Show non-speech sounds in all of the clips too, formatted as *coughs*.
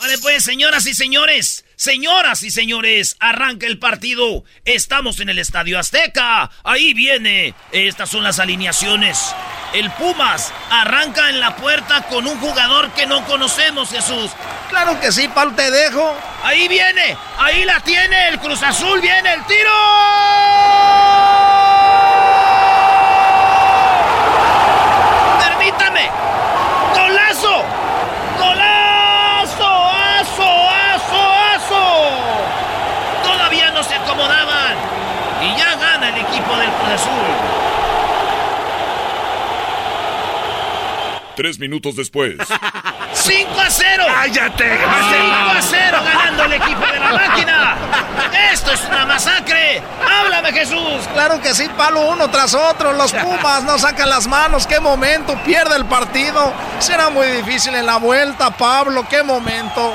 Vale, pues, señoras y señores, señoras y señores, arranca el partido. Estamos en el Estadio Azteca. Ahí viene. Estas son las alineaciones. El Pumas arranca en la puerta con un jugador que no conocemos, Jesús. Claro que sí, Pal, te dejo. Ahí viene, ahí la tiene el Cruz Azul, viene el tiro. Permítame. Golazo. Golazo. Aso, aso, aso. Todavía no se acomodaban. Y ya gana el equipo del Cruz Azul. Tres minutos después. *laughs* 5 a 0. ¡Cállate! 5 a 0 ganando el equipo de la máquina. Esto es una masacre. Háblame, Jesús. Claro que sí, palo uno tras otro. Los *laughs* Pumas no sacan las manos. ¡Qué momento! Pierde el partido. Será muy difícil en la vuelta, Pablo. ¡Qué momento!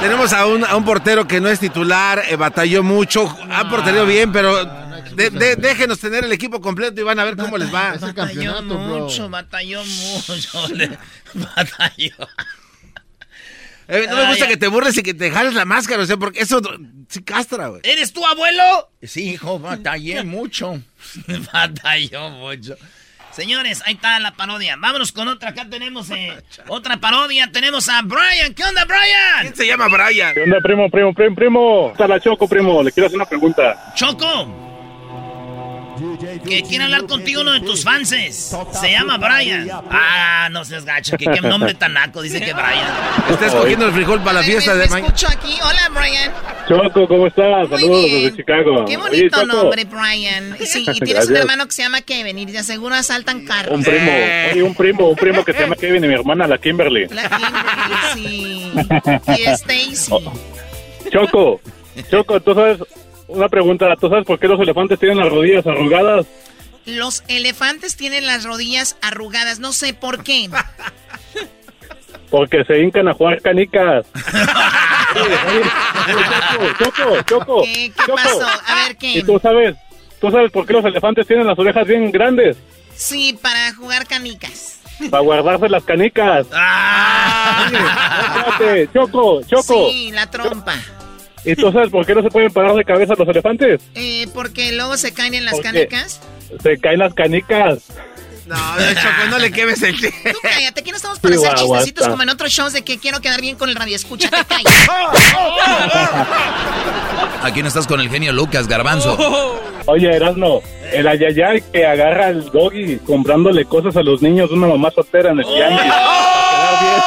Tenemos a un, a un portero que no es titular, eh, batalló mucho, ha portero bien, pero de- de- déjenos tener el equipo completo y van a ver cómo les va. Batalló mucho, batalló mucho. *laughs* le- batalló. Eh, no me gusta Ay, que te burles y que te jales la máscara, o sea, porque eso sí castra, güey. ¿Eres tu abuelo? Sí, hijo, batallé *laughs* mucho. batalló mucho. Señores, ahí está la parodia. Vámonos con otra. Acá tenemos eh, *laughs* otra parodia. Tenemos a Brian. ¿Qué onda, Brian? ¿Quién se llama Brian? ¿Qué onda, primo, primo, primo, primo? Está la Choco, primo. Le quiero hacer una pregunta. Choco. Que quiere hablar contigo uno de tus fanses. Se llama Brian. Ah, no seas gacho. Que qué nombre tan naco. Dice que Brian. Está escogiendo el frijol para la fiesta de mañana. escucho aquí. Hola, Brian. Choco, ¿cómo estás? Muy Saludos bien. desde Chicago. Qué bonito nombre, Brian. Sí, y tienes un hermano que se llama Kevin y de seguro asaltan carros. Un primo, Eh. oye, un primo, un primo que se llama Kevin y mi hermana, la Kimberly. La Kimberly, sí. Y Stacy. Choco, Choco, tú sabes, una pregunta, ¿tú sabes por qué los elefantes tienen las rodillas arrugadas? Los elefantes tienen las rodillas arrugadas. No sé por qué. Porque se hincan a jugar canicas. *laughs* Choco, Choco, Choco. ¿Qué, qué Choco. pasó? A ver, ¿Y ¿qué? tú sabes, tú sabes por qué los elefantes tienen las orejas bien grandes? Sí, para jugar canicas. Para guardarse las canicas. Ah. Choco, Choco. Sí, la trompa. ¿Y tú sabes por qué no se pueden parar de cabeza los elefantes? Eh, porque luego se caen en las canicas. Se caen las canicas. No, Choco, no le quemes el Tú cállate, aquí no estamos para hacer chistecitos como en otros shows de que quiero quedar bien con el radio. Escúchate, callas. *laughs* Aquí no estás con el genio Lucas, garbanzo. Oye, Erasmo, el ayayay que agarra al doggy comprándole cosas a los niños de una mamá soltera en el tianguis. Para quedar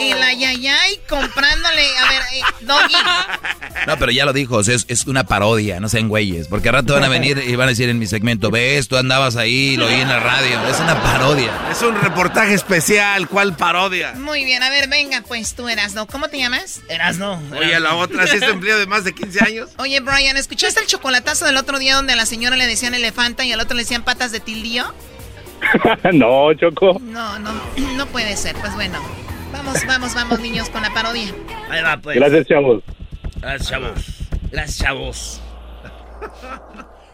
bien. El ayayay comprándole. A ver, eh, Doggy. No, pero ya lo dijo, o sea, es, es una parodia, no sean güeyes. Porque al rato van a venir y van a decir en mi segmento, ves, tú andabas ahí, lo oí en la radio. Es una parodia. Es un reportaje especial, ¿cuál parodia? Muy bien, a ver, venga, pues tú eras, ¿no? ¿Cómo te llamas? Erasno. Oye, la otra, si es empleado de más de 15 años. Oye, Brian, ¿escuchaste el chocolatazo del otro día donde a la señora le decían elefanta y al otro le decían patas de tildío? *laughs* no, Choco. No, no, no puede ser. Pues bueno, vamos, vamos, vamos, niños, con la parodia. Ahí va, pues. Gracias, chavos. Gracias, chavos. Gracias, chavos.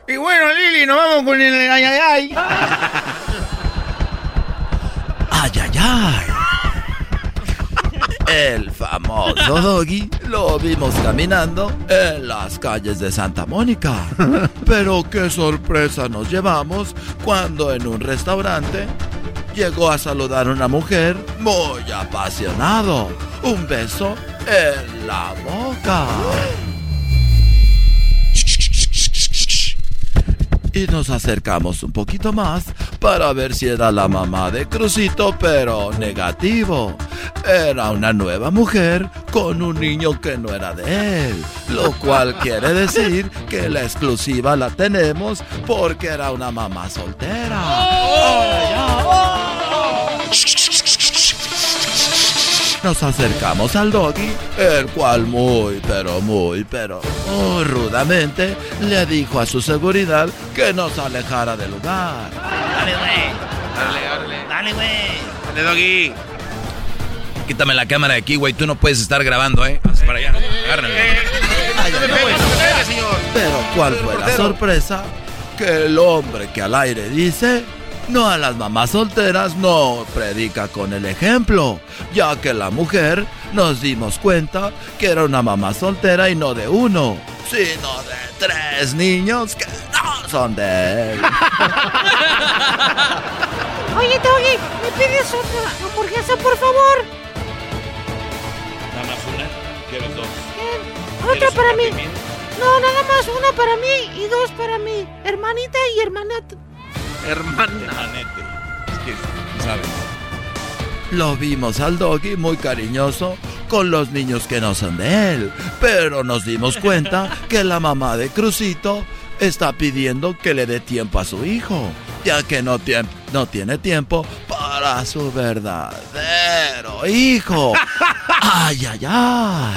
Y bueno, Lili, nos vamos con el ay, ay, ay. Ay, ay, ay. El famoso Doggy lo vimos caminando en las calles de Santa Mónica. Pero qué sorpresa nos llevamos cuando en un restaurante llegó a saludar a una mujer muy apasionado. Un beso en la boca. Y nos acercamos un poquito más para ver si era la mamá de Crucito, pero negativo. Era una nueva mujer con un niño que no era de él, lo cual quiere decir que la exclusiva la tenemos porque era una mamá soltera. Nos acercamos al doggy, el cual muy, pero muy, pero muy rudamente le dijo a su seguridad que nos alejara del lugar. Dale, güey. Dale, dale. Dale, güey. Dale, doggy. Quítame la cámara de aquí, güey. Tú no puedes estar grabando, ¿eh? Vamos para allá. Agárrame. Pero ¿cuál fue la sorpresa? Que el hombre que al aire dice, no a las mamás solteras no predica con el ejemplo, ya que la mujer nos dimos cuenta que era una mamá soltera y no de uno, sino de tres niños que no son de él. *laughs* Oye, Doggy, ¿me pides otra hamburguesa, por favor? Nada más una, quieres dos. Otra ¿Quieres para mí. No, nada más una para mí y dos para mi hermanita y hermanito. Hermana. Es que, ¿sabes? Lo vimos al doggy muy cariñoso con los niños que no son de él, pero nos dimos cuenta que la mamá de Crucito está pidiendo que le dé tiempo a su hijo, ya que no, tiem- no tiene tiempo para su verdadero hijo. ¡Ay, ay, ay!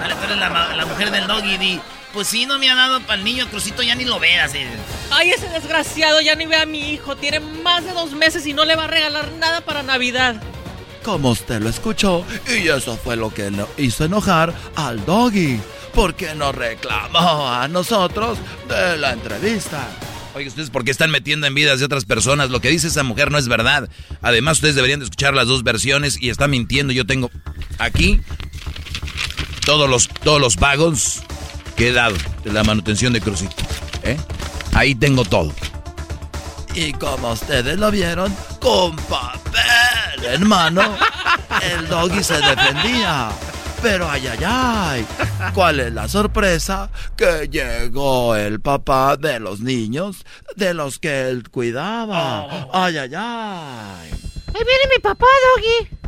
Dale, tú eres la, la mujer del doggy. Di, pues sí, no me ha dado para el niño Crucito, ya ni lo veas. eh. Ay, ese desgraciado ya ni ve a mi hijo. Tiene más de dos meses y no le va a regalar nada para Navidad. Como usted lo escuchó, y eso fue lo que lo hizo enojar al doggy, porque nos reclamó a nosotros de la entrevista. Oye, ustedes por qué están metiendo en vidas de otras personas. Lo que dice esa mujer no es verdad. Además, ustedes deberían de escuchar las dos versiones y está mintiendo. Yo tengo aquí todos los, todos los pagos que he dado de la manutención de Crucito. ¿eh? Ahí tengo todo. Y como ustedes lo vieron, con papel en mano, el doggy se defendía. Pero ay, ay, ay, ¿cuál es la sorpresa? Que llegó el papá de los niños de los que él cuidaba. Ay, ay, ay. Ahí viene mi papá, Doggy.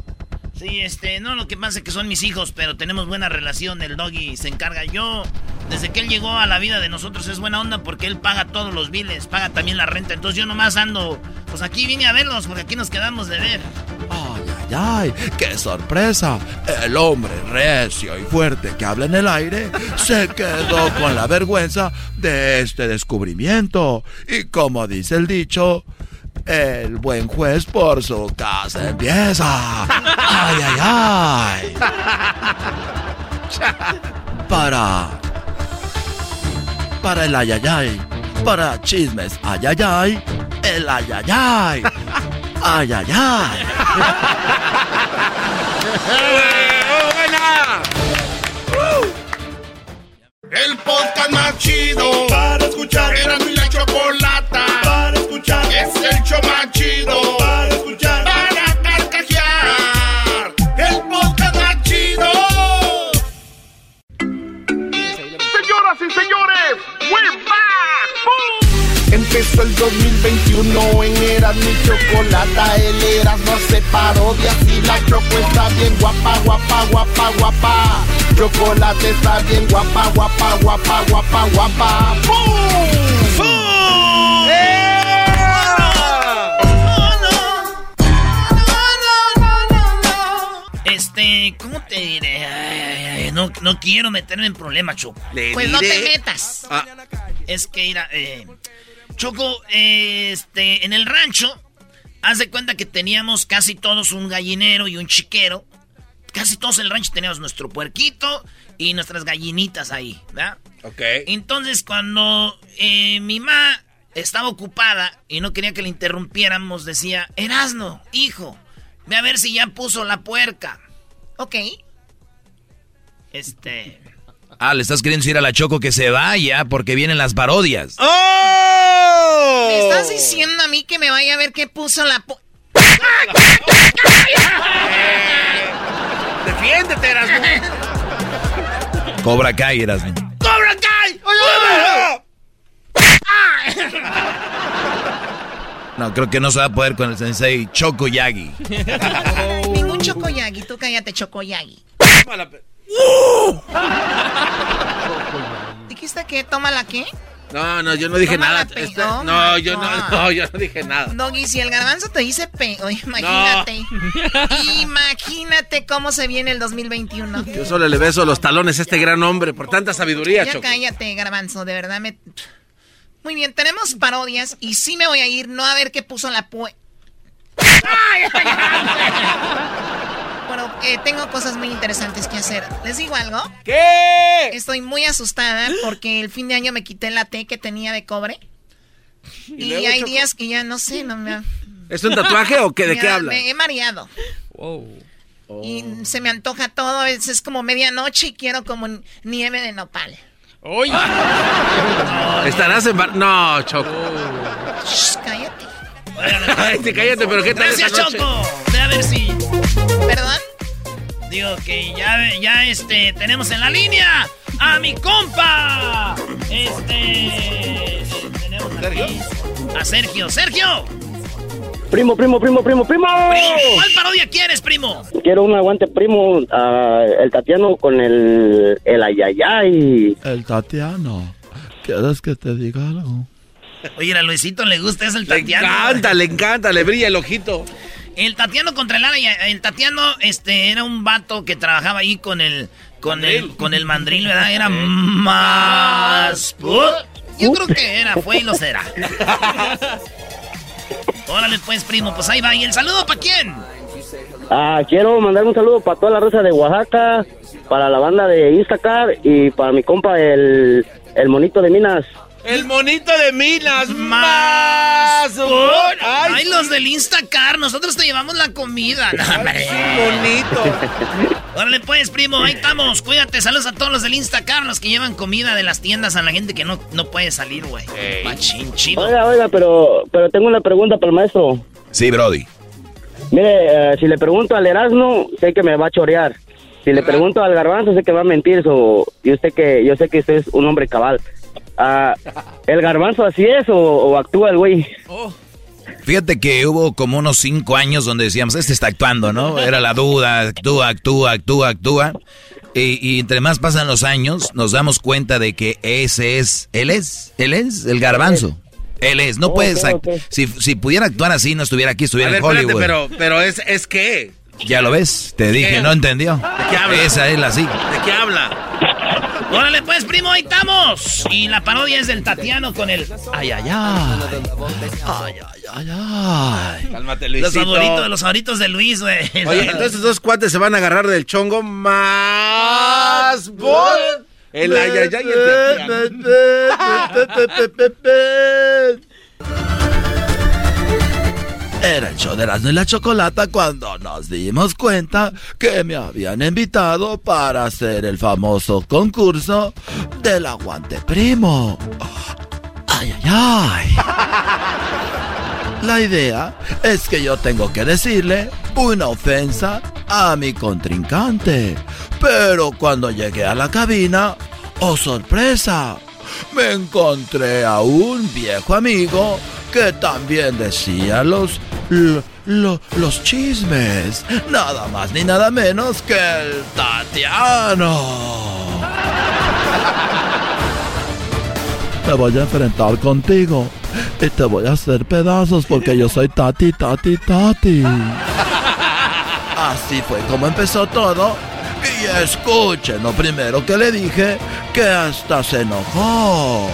Sí, este, no, lo que pasa es que son mis hijos, pero tenemos buena relación. El doggy se encarga. Yo, desde que él llegó a la vida de nosotros, es buena onda porque él paga todos los biles, paga también la renta. Entonces yo nomás ando, pues aquí vine a verlos porque aquí nos quedamos de ver. Ay, ay, ay, qué sorpresa. El hombre recio y fuerte que habla en el aire se quedó con la vergüenza de este descubrimiento. Y como dice el dicho, el buen juez por su casa empieza. Ay, ay, ay. Para. Para el ayayay. Para chismes ayayay. El ayayay. Ay, ay, ay. El podcast más chido para escuchar. Era mi la escuchar. Es el show más chido para escuchar. Para carcajear. El podcast más chido. Señoras y señores, we're back. Empezó el 2021 en Eras mi chocolata. El Eras no se parodias y la choco está bien guapa, guapa, guapa, guapa. Chocolate está bien guapa, guapa, guapa, guapa, guapa. ¡Bum! Este, ¿cómo te diré? Ay, ay, no, no quiero meterme en problemas, Choco. Pues no te metas. Es que, mira, eh, Choco, eh, este, en el rancho, haz de cuenta que teníamos casi todos un gallinero y un chiquero. Casi todos en el rancho teníamos nuestro puerquito y nuestras gallinitas ahí, ¿verdad? Ok. Entonces, cuando eh, mi mamá estaba ocupada y no quería que le interrumpiéramos, decía, Erasno, hijo, Ve a ver si ya puso la puerca. Ok. Este. Ah, le estás queriendo decir a la Choco que se vaya porque vienen las parodias. ¡Oh! ¿Me estás diciendo a mí que me vaya a ver qué puso la... pu- Defiéndete, Erasmo. Cobra Kai, Erasmo. ¡Cobra Kai! *laughs* No, creo que no se va a poder con el sensei Choco Yagi. *laughs* Ningún Chocoyagi. Tú cállate, Chocoyagi. ¿Dijiste que toma la qué? No, no, yo no dije Toma nada. Este- Oh no, yo no, yo no dije nada. Doggy, si el garbanzo te dice pe... Oye, imagínate. Imagínate cómo se viene el 2021. Yo solo le beso los talones a este gran hombre por tanta sabiduría, Ya Choco. cállate, garbanzo, de verdad me... Muy bien, tenemos parodias y sí me voy a ir, no a ver qué puso la pue... Bueno, eh, tengo cosas muy interesantes que hacer. ¿Les digo algo? ¿Qué? Estoy muy asustada porque el fin de año me quité la T que tenía de cobre. Y, hay días que ya no sé, no me... ¿Es un tatuaje o qué? ¿De qué habla? Me he mareado. Y se me antoja todo, es, es como medianoche y quiero como nieve de nopal. *laughs* ¿Estarás en bar... No, Choco. Shh, cállate. Ay, cállate, pero ¿qué tal Gracias, esta noche? Choco. Ve a ver si. ¿Perdón? Digo que ya, ya este, tenemos en la línea a mi compa. Este. Tenemos aquí a Sergio. ¡Sergio! Primo, primo, primo, primo, primo. ¿Cuál parodia quieres, primo? Quiero un aguante, primo. ah, el Tatiano con el, el ayayay. El Tatiano. ¿Quieres que te diga algo? Oye, a Luisito le gusta eso el Le Tatiano. encanta, le encanta, le brilla el ojito. El Tatiano contra el Ara. El Tatiano, este, era un vato que trabajaba ahí con el. Con el, con el mandril, ¿verdad? Era más. Yo creo que era, fue y lo será. *laughs* Órale, pues, primo, pues ahí va. ¿Y el saludo para quién? Ah, quiero mandar un saludo para toda la raza de Oaxaca, para la banda de Instacar y para mi compa el, el monito de Minas. El monito de Minas. Más. Ay, Ay, los del Instacar, nosotros te llevamos la comida. No, hombre. bonito. *laughs* Órale, pues, primo, ahí estamos. Cuídate, saludos a todos los del Instacar, los que llevan comida de las tiendas a la gente que no, no puede salir, güey. Machín, chido. Oiga, oiga, pero, pero tengo una pregunta para el maestro. Sí, Brody. Mire, eh, si le pregunto al Erasmo, sé que me va a chorear. Si le pregunto al Garbanzo, sé que va a mentir. So, yo, sé que, yo sé que usted es un hombre cabal. Ah, ¿El Garbanzo así es o, o actúa el güey? Fíjate que hubo como unos cinco años donde decíamos, este está actuando, ¿no? Era la duda, actúa, actúa, actúa, actúa. Y, y entre más pasan los años, nos damos cuenta de que ese es, él es, él es el garbanzo. Él es, no Oh, puedes, ok, act- ok. Si, si pudiera actuar así, no estuviera aquí, estuviera ver, en espérate, Hollywood. pero, pero es, es qué? Ya lo ves, te dije, ¿Qué? no entendió. ¿De qué habla? Esa es la sí. ¿De qué habla? Órale, pues, primo, ahí estamos. Y la parodia es del Tatiano con el. Ay, ay, ay. Ay, ay, ay, ay. Cálmate, Los Luisito. favoritos, los favoritos de Luis, güey. Oye, entonces dos cuates se van a agarrar del chongo más. El ayayay y el *laughs* Era el show de Erasmo y la Chocolata cuando nos dimos cuenta que me habían invitado para hacer el famoso concurso del aguante primo. Ay, ay, ay. La idea es que yo tengo que decirle una ofensa a mi contrincante. Pero cuando llegué a la cabina, oh sorpresa, me encontré a un viejo amigo que también decía los, lo- lo- los chismes. Nada más ni nada menos que el Tatiano. *laughs* Me voy a enfrentar contigo y te voy a hacer pedazos porque yo soy Tati, Tati, Tati. *laughs* Así fue como empezó todo. Y escuchen lo primero que le dije, que hasta se enojó.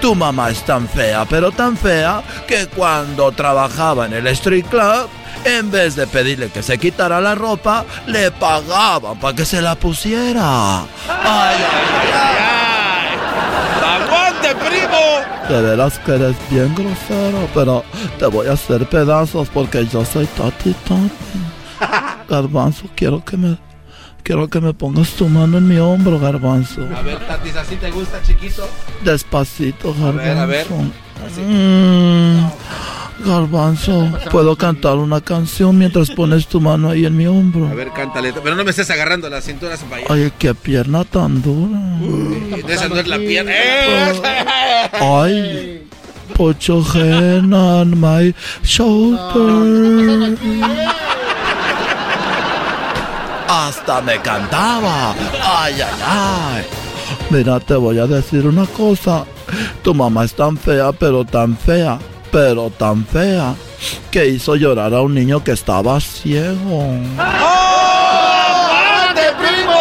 Tu mamá es tan fea, pero tan fea, que cuando trabajaba en el street club, en vez de pedirle que se quitara la ropa, le pagaban para que se la pusiera. Ay, ay, ay, ay. ¡Aguante, ¡Aguante, primo! De veras que eres bien grosero, pero te voy a hacer pedazos porque yo soy Tati Tati. *laughs* Garbanzo, quiero que me quiero que me pongas tu mano en mi hombro, Garbanzo. A ver, Tatis, ¿así te gusta, chiquito? Despacito, Garbanzo. ver, a ver. Mm, Garbanzo, puedo cantar una canción mientras pones tu mano ahí en mi hombro. A ver, cántale. Pero no me estés agarrando la cintura para allá. Ay, qué pierna tan dura. Esa no es la pierna. ¡Eh! Ay, put your hand on my shoulder. Hasta me cantaba. Ay, ay, ay. Mira, te voy a decir una cosa. Tu mamá es tan fea, pero tan fea, pero tan fea, que hizo llorar a un niño que estaba ciego. ¡Aguante, primo!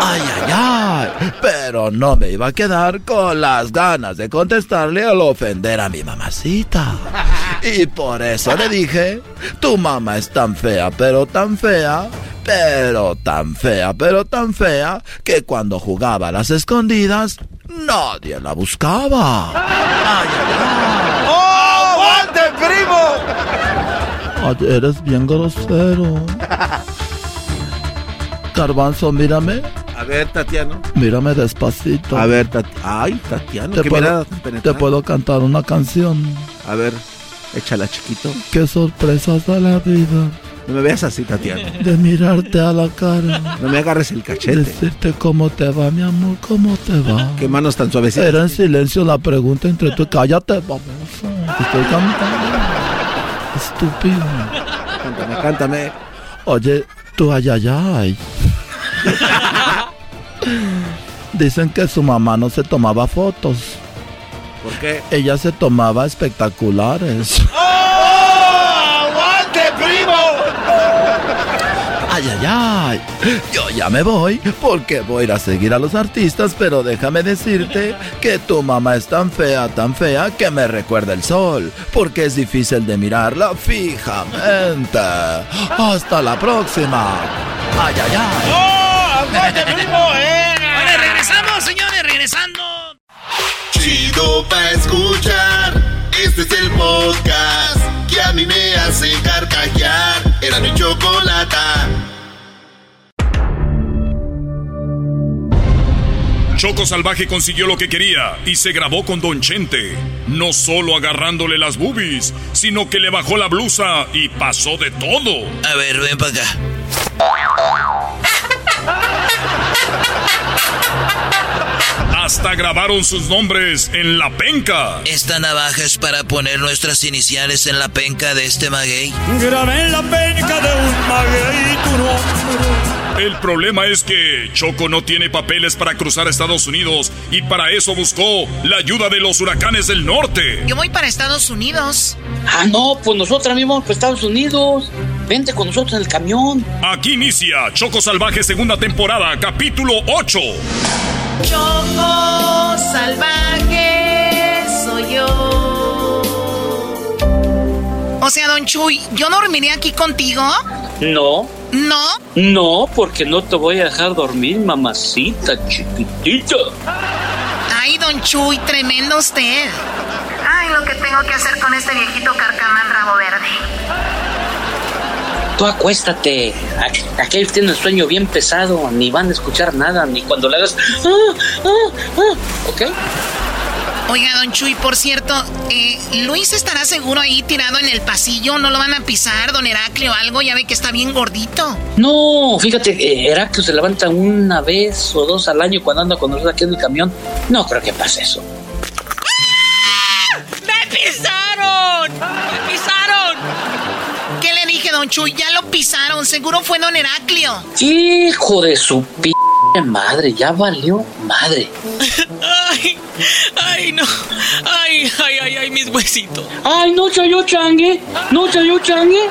Ay, ay, ay. Pero no me iba a quedar con las ganas de contestarle al ofender a mi mamacita. Y por eso le dije, tu mamá es tan fea, pero tan fea, pero tan fea, pero tan fea, que cuando jugaba a las escondidas, nadie la buscaba. Ay, ay, ay. ¡Oh, aguante, primo! Eres bien grosero. Garbanzo, mírame. A ver, Tatiano. Mírame despacito. A ver, Tatiano. Ay, Tatiano, Te qué puedo, te puedo cantar una canción. A ver, échala, chiquito. Qué sorpresas da la vida. No me veas así, Tatiano. De mirarte a la cara. No me agarres el cachete. Decirte cómo te va, mi amor, cómo te va. Qué manos tan suavecitas. Era en silencio la pregunta entre tú. Cállate, vamos. Estoy cantando. Estúpido. Cántame, cántame. Oye, tú ay, ay, ay. *laughs* Dicen que su mamá no se tomaba fotos. ¿Por qué? Ella se tomaba espectaculares. ¡Oh! ¡Aguante, primo! Ay, ay, ay. Yo ya me voy porque voy a ir a seguir a los artistas, pero déjame decirte que tu mamá es tan fea, tan fea que me recuerda el sol, porque es difícil de mirarla fijamente. Hasta la próxima. Ay, ay, ay. ¡Oh! ¡Aguante, primo! *laughs* ¡Eh! Vale, regresamos, señores, regresando. Chido pa' escuchar. Este es el podcast que a mí me hace carcajear. Era mi chocolata. Choco Salvaje consiguió lo que quería y se grabó con Don Chente. No solo agarrándole las boobies, sino que le bajó la blusa y pasó de todo. A ver, ven para acá. Hasta grabaron sus nombres en la penca. Esta navaja es para poner nuestras iniciales en la penca de este maguey. Grabé en la penca de un maguey tu nombre. El problema es que Choco no tiene papeles para cruzar a Estados Unidos y para eso buscó la ayuda de los huracanes del norte. Yo voy para Estados Unidos. Ah, no, pues nosotros también vamos para Estados Unidos. Vente con nosotros en el camión. Aquí inicia Choco Salvaje segunda temporada, capítulo 8. Choco salvaje soy yo. O sea, don Chuy, ¿yo dormiré aquí contigo? No, No. no, porque no te voy a dejar dormir, mamacita chiquitita. Ay, don Chuy, tremendo usted. Ay, lo que tengo que hacer con este viejito carcamán rabo verde. Tú acuéstate. Aqu- Aquellos tienen el sueño bien pesado, ni van a escuchar nada, ni cuando le hagas. "Ah, ah, ah", ¿Ok? Oiga, don Chuy, por cierto, eh, Luis estará seguro ahí tirado en el pasillo, no lo van a pisar, don Heraclio o algo, ya ve que está bien gordito. No, fíjate, eh, Heraclio se levanta una vez o dos al año cuando anda con nosotros aquí en el camión. No creo que pase eso. ¡Me pisaron! ¡Me pisaron! ¿Qué le dije, don Chuy? Ya lo pisaron, seguro fue don Heraclio. Hijo de su p madre, ya valió madre. *laughs* ¡Ay! ¡Ay, no! ¡Ay, ay, ay, ay, mis huesitos! Ay, no chayó changue, no chayó changue.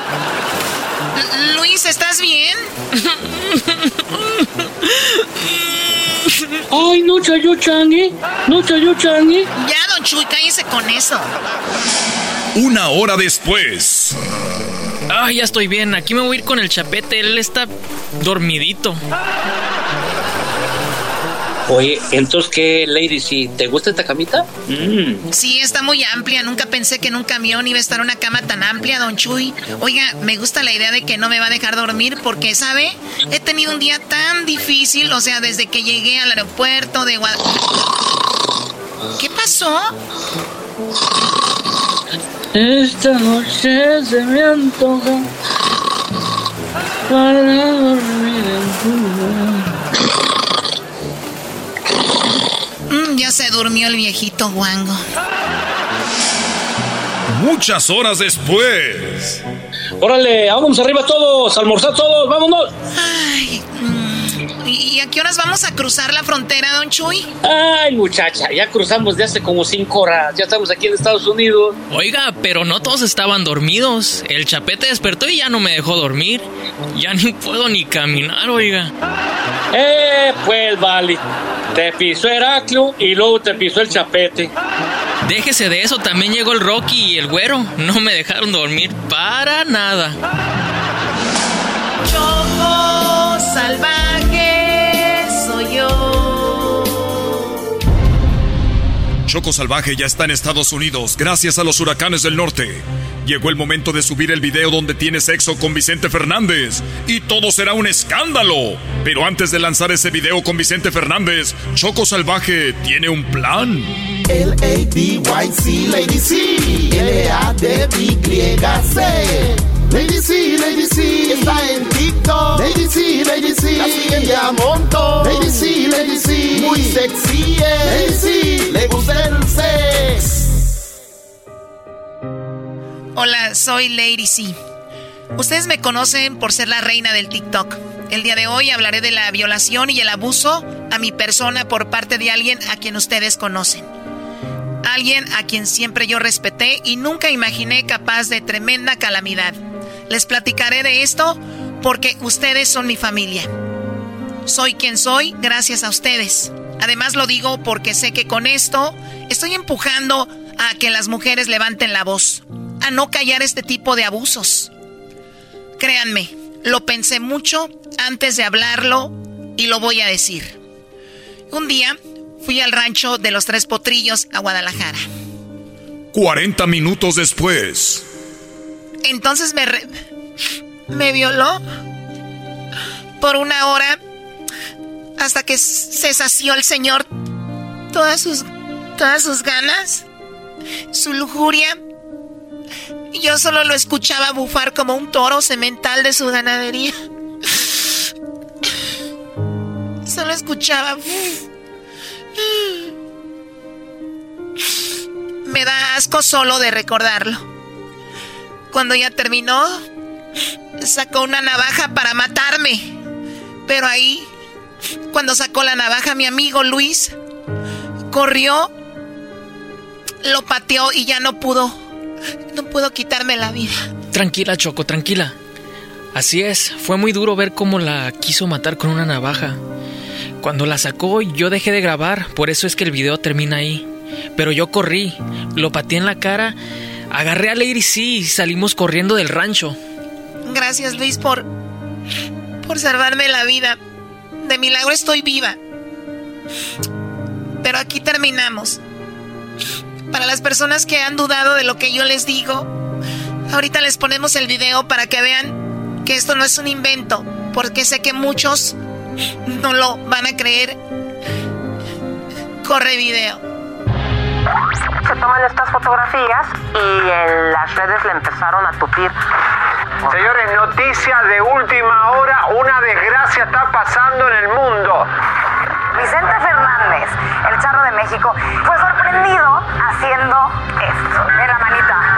Luis, ¿estás bien? *laughs* Ay, no chayó changue, no chayó changue. Ya, don Chuy, cállese con eso. Una hora después. ¡Ay, ya estoy bien! Aquí me voy a ir con el chapete, él está dormidito. Oye, entonces, ¿qué, Lady? Si te gusta esta camita? Mm. Sí, está muy amplia. Nunca pensé que en un camión iba a estar una cama tan amplia, don Chuy. Oiga, me gusta la idea de que no me va a dejar dormir porque, ¿sabe? He tenido un día tan difícil, o sea, desde que llegué al aeropuerto de Guadalajara. ¿Qué pasó? Esta noche se me antoja para dormir en tu ya se durmió el viejito guango. Muchas horas después. Órale, vamos arriba todos, almorzar todos, vámonos. Ay, mm, ¿y a qué horas vamos a cruzar la frontera, don Chuy? Ay, muchacha, ya cruzamos de hace como cinco horas. Ya estamos aquí en Estados Unidos. Oiga, pero no todos estaban dormidos. El chapete despertó y ya no me dejó dormir. Ya ni puedo ni caminar, oiga. Eh, pues vale. Te pisó Heraclio y luego te pisó el chapete. Déjese de eso, también llegó el Rocky y el güero. No me dejaron dormir para nada. Choco salvaje Choco Salvaje ya está en Estados Unidos gracias a los huracanes del norte. Llegó el momento de subir el video donde tiene sexo con Vicente Fernández y todo será un escándalo. Pero antes de lanzar ese video con Vicente Fernández, Choco Salvaje tiene un plan. L-A-D-Y-C, Lady C, L-A-D-Y-C. Lady C, Lady C, está en TikTok. Lady C, Lady C, la siguen de a muy sexy el sex. Hola, soy Lady C. Ustedes me conocen por ser la reina del TikTok. El día de hoy hablaré de la violación y el abuso a mi persona por parte de alguien a quien ustedes conocen. Alguien a quien siempre yo respeté y nunca imaginé capaz de tremenda calamidad. Les platicaré de esto porque ustedes son mi familia. Soy quien soy gracias a ustedes. Además lo digo porque sé que con esto estoy empujando a que las mujeres levanten la voz a no callar este tipo de abusos. Créanme, lo pensé mucho antes de hablarlo y lo voy a decir. Un día fui al rancho de los Tres Potrillos a Guadalajara. 40 minutos después. Entonces me me violó por una hora hasta que se sació el señor todas sus todas sus ganas, su lujuria yo solo lo escuchaba bufar como un toro semental de su ganadería. Solo escuchaba. Me da asco solo de recordarlo. Cuando ya terminó, sacó una navaja para matarme. Pero ahí, cuando sacó la navaja, mi amigo Luis corrió, lo pateó y ya no pudo no puedo quitarme la vida. Tranquila, Choco, tranquila. Así es, fue muy duro ver cómo la quiso matar con una navaja. Cuando la sacó, yo dejé de grabar, por eso es que el video termina ahí. Pero yo corrí, lo pateé en la cara, agarré a Lady C y salimos corriendo del rancho. Gracias, Luis, por. por salvarme la vida. De milagro estoy viva. Pero aquí terminamos. Para las personas que han dudado de lo que yo les digo, ahorita les ponemos el video para que vean que esto no es un invento, porque sé que muchos no lo van a creer. Corre video. Se toman estas fotografías y en las redes le empezaron a tupir. Señores, noticia de última hora, una desgracia está pasando en el mundo. Vicente Fernández, el charro de México, fue sorprendido haciendo esto, en la manita.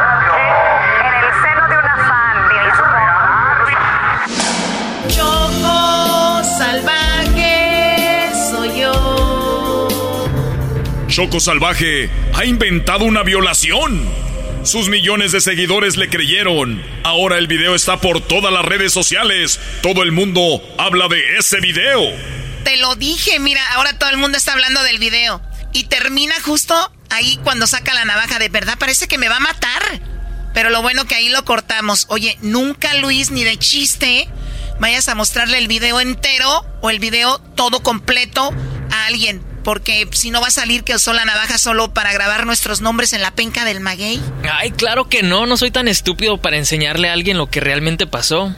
Choco Salvaje ha inventado una violación. Sus millones de seguidores le creyeron. Ahora el video está por todas las redes sociales. Todo el mundo habla de ese video. Te lo dije, mira, ahora todo el mundo está hablando del video. Y termina justo ahí cuando saca la navaja. De verdad, parece que me va a matar. Pero lo bueno que ahí lo cortamos. Oye, nunca Luis, ni de chiste, vayas a mostrarle el video entero o el video todo completo a alguien. Porque si no va a salir que usó la navaja solo para grabar nuestros nombres en la penca del maguey. Ay, claro que no, no soy tan estúpido para enseñarle a alguien lo que realmente pasó.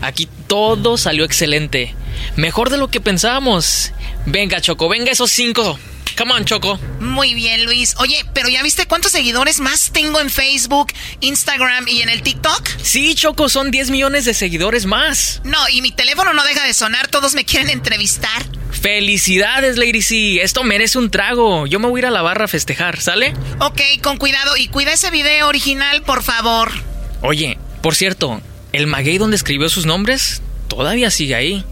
Aquí todo salió excelente. Mejor de lo que pensábamos. Venga, Choco, venga esos cinco. Come on, Choco. Muy bien, Luis. Oye, pero ¿ya viste cuántos seguidores más tengo en Facebook, Instagram y en el TikTok? Sí, Choco, son 10 millones de seguidores más. No, y mi teléfono no deja de sonar, todos me quieren entrevistar. Felicidades, Lady C. Esto merece un trago. Yo me voy a ir a la barra a festejar, ¿sale? Ok, con cuidado y cuida ese video original, por favor. Oye, por cierto, el maguey donde escribió sus nombres todavía sigue ahí.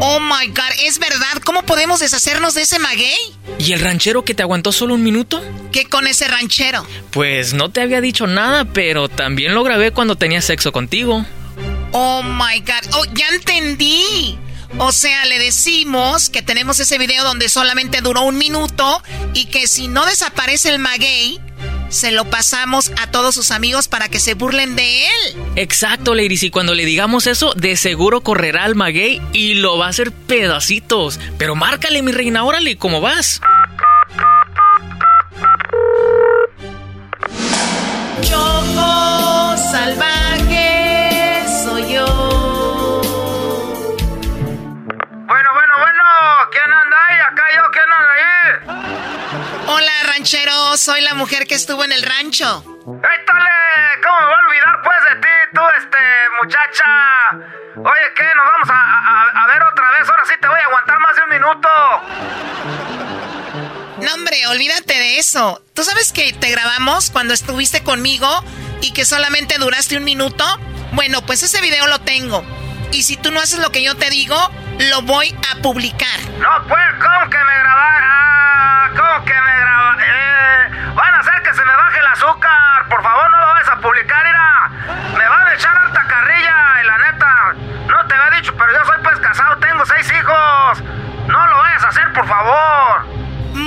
Oh my god, ¿es verdad? ¿Cómo podemos deshacernos de ese maguey? ¿Y el ranchero que te aguantó solo un minuto? ¿Qué con ese ranchero? Pues no te había dicho nada, pero también lo grabé cuando tenía sexo contigo. Oh my god, oh, ya entendí. O sea, le decimos que tenemos ese video donde solamente duró un minuto y que si no desaparece el maguey, se lo pasamos a todos sus amigos para que se burlen de él. Exacto, ladies. Y cuando le digamos eso, de seguro correrá al maguey y lo va a hacer pedacitos. Pero márcale, mi reina, órale, ¿cómo vas? Choco salvaje yo, ¿quién anda ahí? Hola, ranchero, soy la mujer que estuvo en el rancho. ¡Étale! ¿Cómo me voy a olvidar pues de ti, tú, este, muchacha? Oye, ¿qué? ¿Nos vamos a, a- a ver otra vez? Ahora sí te voy a aguantar más de un minuto. No, hombre, olvídate de eso. ¿Tú sabes que te grabamos cuando estuviste conmigo y que solamente duraste un minuto? Bueno, pues ese video lo tengo. Y si tú no haces lo que yo te digo, lo voy a publicar. No, pues, ¿cómo que me grabar? Ah, ¿cómo que me graba? Eh, van a hacer que se me baje el azúcar. Por favor, no lo vayas a publicar, mira. Me van a echar harta carrilla y la neta, no te había dicho, pero yo soy pues casado, tengo seis hijos. No lo vayas a hacer, por favor.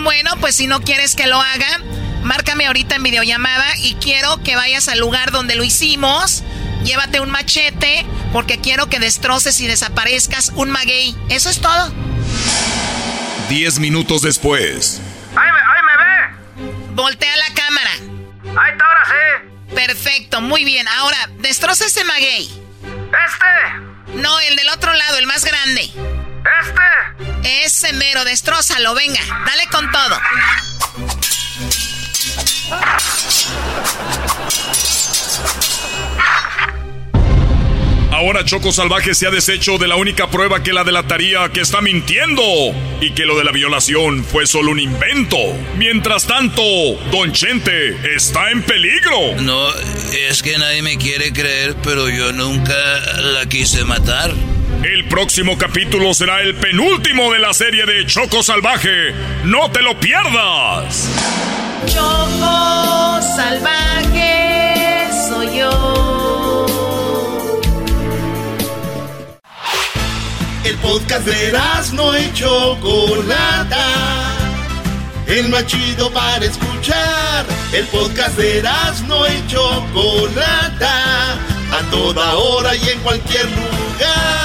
Bueno, pues si no quieres que lo haga, márcame ahorita en videollamada y quiero que vayas al lugar donde lo hicimos. Llévate un machete porque quiero que destroces y desaparezcas un maguey. Eso es todo. Diez minutos después. Ahí me, ahí me ve. Voltea la cámara. Ahí está, ahora sí. Perfecto, muy bien. Ahora, destroza ese maguey. ¿Este? No, el del otro lado, el más grande. ¿Este? Ese mero, destrózalo, venga, dale con todo. Ahora Choco Salvaje se ha deshecho de la única prueba que la delataría que está mintiendo y que lo de la violación fue solo un invento. Mientras tanto, Don Chente está en peligro. No, es que nadie me quiere creer, pero yo nunca la quise matar. El próximo capítulo será el penúltimo de la serie de Choco Salvaje. ¡No te lo pierdas! Choco salvaje soy yo. El podcast de no y Chocolata. El más chido para escuchar. El podcast de no y Chocolata. A toda hora y en cualquier lugar.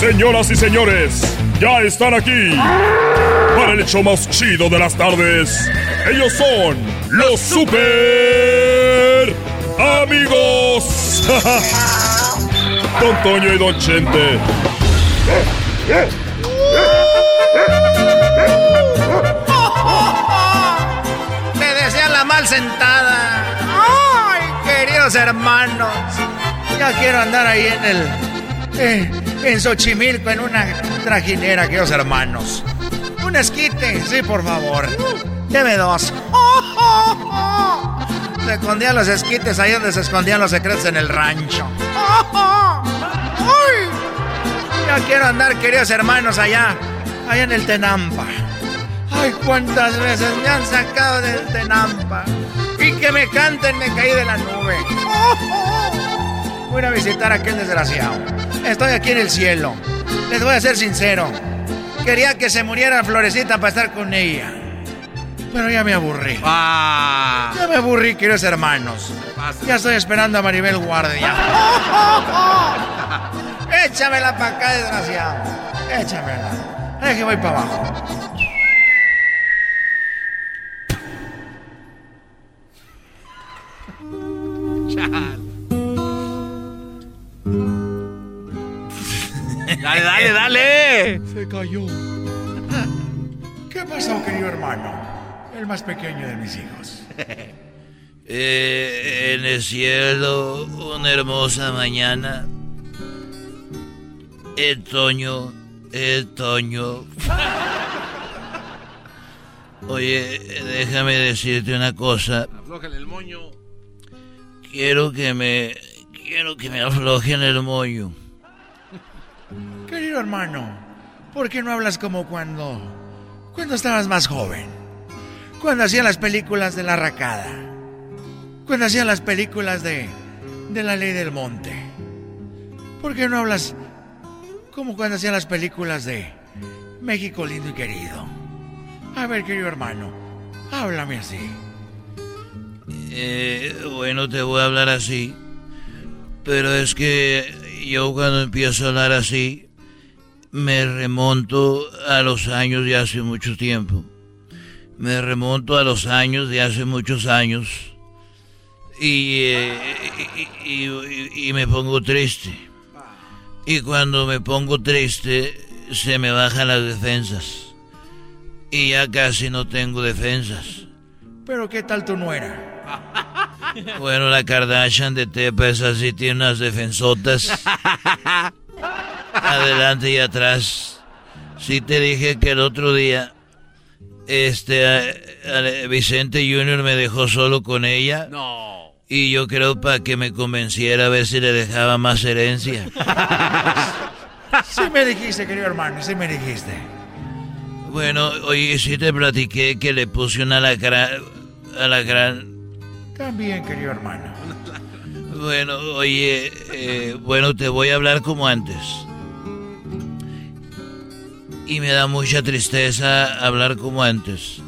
Señoras y señores, ya están aquí para el hecho más chido de las tardes. Ellos son los super amigos. *laughs* Don Toño y Don Chente. *laughs* Me desean la mal sentada. ¡Ay, queridos hermanos! Ya quiero andar ahí en el. eh, en Xochimilco, en una trajinera, queridos hermanos. Un esquite, sí, por favor. Deme dos. *laughs* Se escondían los esquites ahí donde se escondían los secretos en el rancho. *laughs* Ya quiero andar, queridos hermanos, allá. Allá en el Tenampa. Ay, cuántas veces me han sacado del Tenampa. Y que me canten, me caí de la nube. *laughs* Voy a visitar a aquel desgraciado. Estoy aquí en el cielo. Les voy a ser sincero. Quería que se muriera Florecita para estar con ella. Pero ya me aburrí. Ya me aburrí, queridos hermanos. Ya estoy esperando a Maribel Guardia. *laughs* Échamela para acá, desgraciado. Échamela. Es que voy para abajo. Dale, dale, dale. Se cayó. ¿Qué pasó, querido hermano? El más pequeño de mis hijos. *laughs* Eh, en el cielo, una hermosa mañana. El Toño, el Toño. *laughs* Oye, déjame decirte una cosa. Aflójale el moño. Quiero que me. Quiero que me aflojen el moño. Querido hermano, ¿por qué no hablas como cuando. cuando estabas más joven? Cuando hacían las películas de la racada. Cuando hacían las películas de. de la ley del monte. ¿Por qué no hablas como cuando hacían las películas de México lindo y querido? A ver, querido hermano, háblame así. Eh, bueno, te voy a hablar así. Pero es que yo cuando empiezo a hablar así, me remonto a los años de hace mucho tiempo. Me remonto a los años de hace muchos años. Y, eh, y, y- y me pongo triste. Y cuando me pongo triste, se me bajan las defensas. Y ya casi no tengo defensas. Pero ¿qué tal tu nuera? *laughs* Bueno, la Kardashian de Tepa es así, tiene unas defensotas. *laughs* Adelante y atrás. Sí te dije que el otro día, este, a- a- Vicente Junior me dejó solo con ella. No. Y yo creo para que me convenciera a ver si le dejaba más herencia. *laughs* Sí me dijiste, querido hermano, sí me dijiste. Bueno, oye, sí te platiqué que le puse una alacrán, alacrán También, querido hermano. Bueno, oye, eh, bueno, te voy a hablar como antes. Y me da mucha tristeza hablar como antes.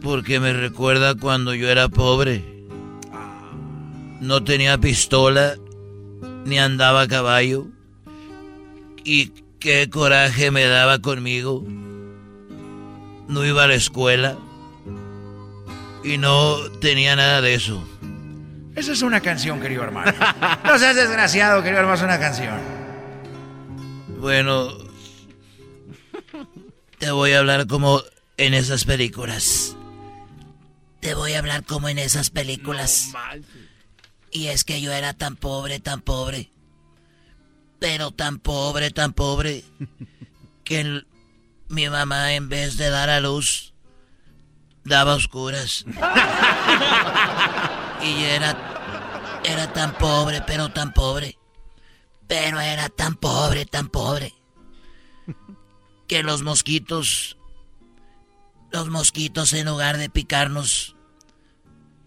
Porque me recuerda cuando yo era pobre. No tenía pistola, ni andaba a caballo. Y qué coraje me daba conmigo. No iba a la escuela. Y no tenía nada de eso. Esa es una canción, querido hermano. No seas desgraciado, querido hermano, es una canción. Bueno, te voy a hablar como en esas películas. Te voy a hablar como en esas películas. y es que yo era tan pobre, tan pobre. Pero tan pobre, tan pobre. *laughs* Que el- mi mamá en vez de dar a luz, daba a oscuras. *laughs* y era, Era tan pobre, pero tan pobre. Pero era tan pobre, tan pobre. *laughs* Que los mosquitos, los mosquitos en lugar de picarnos,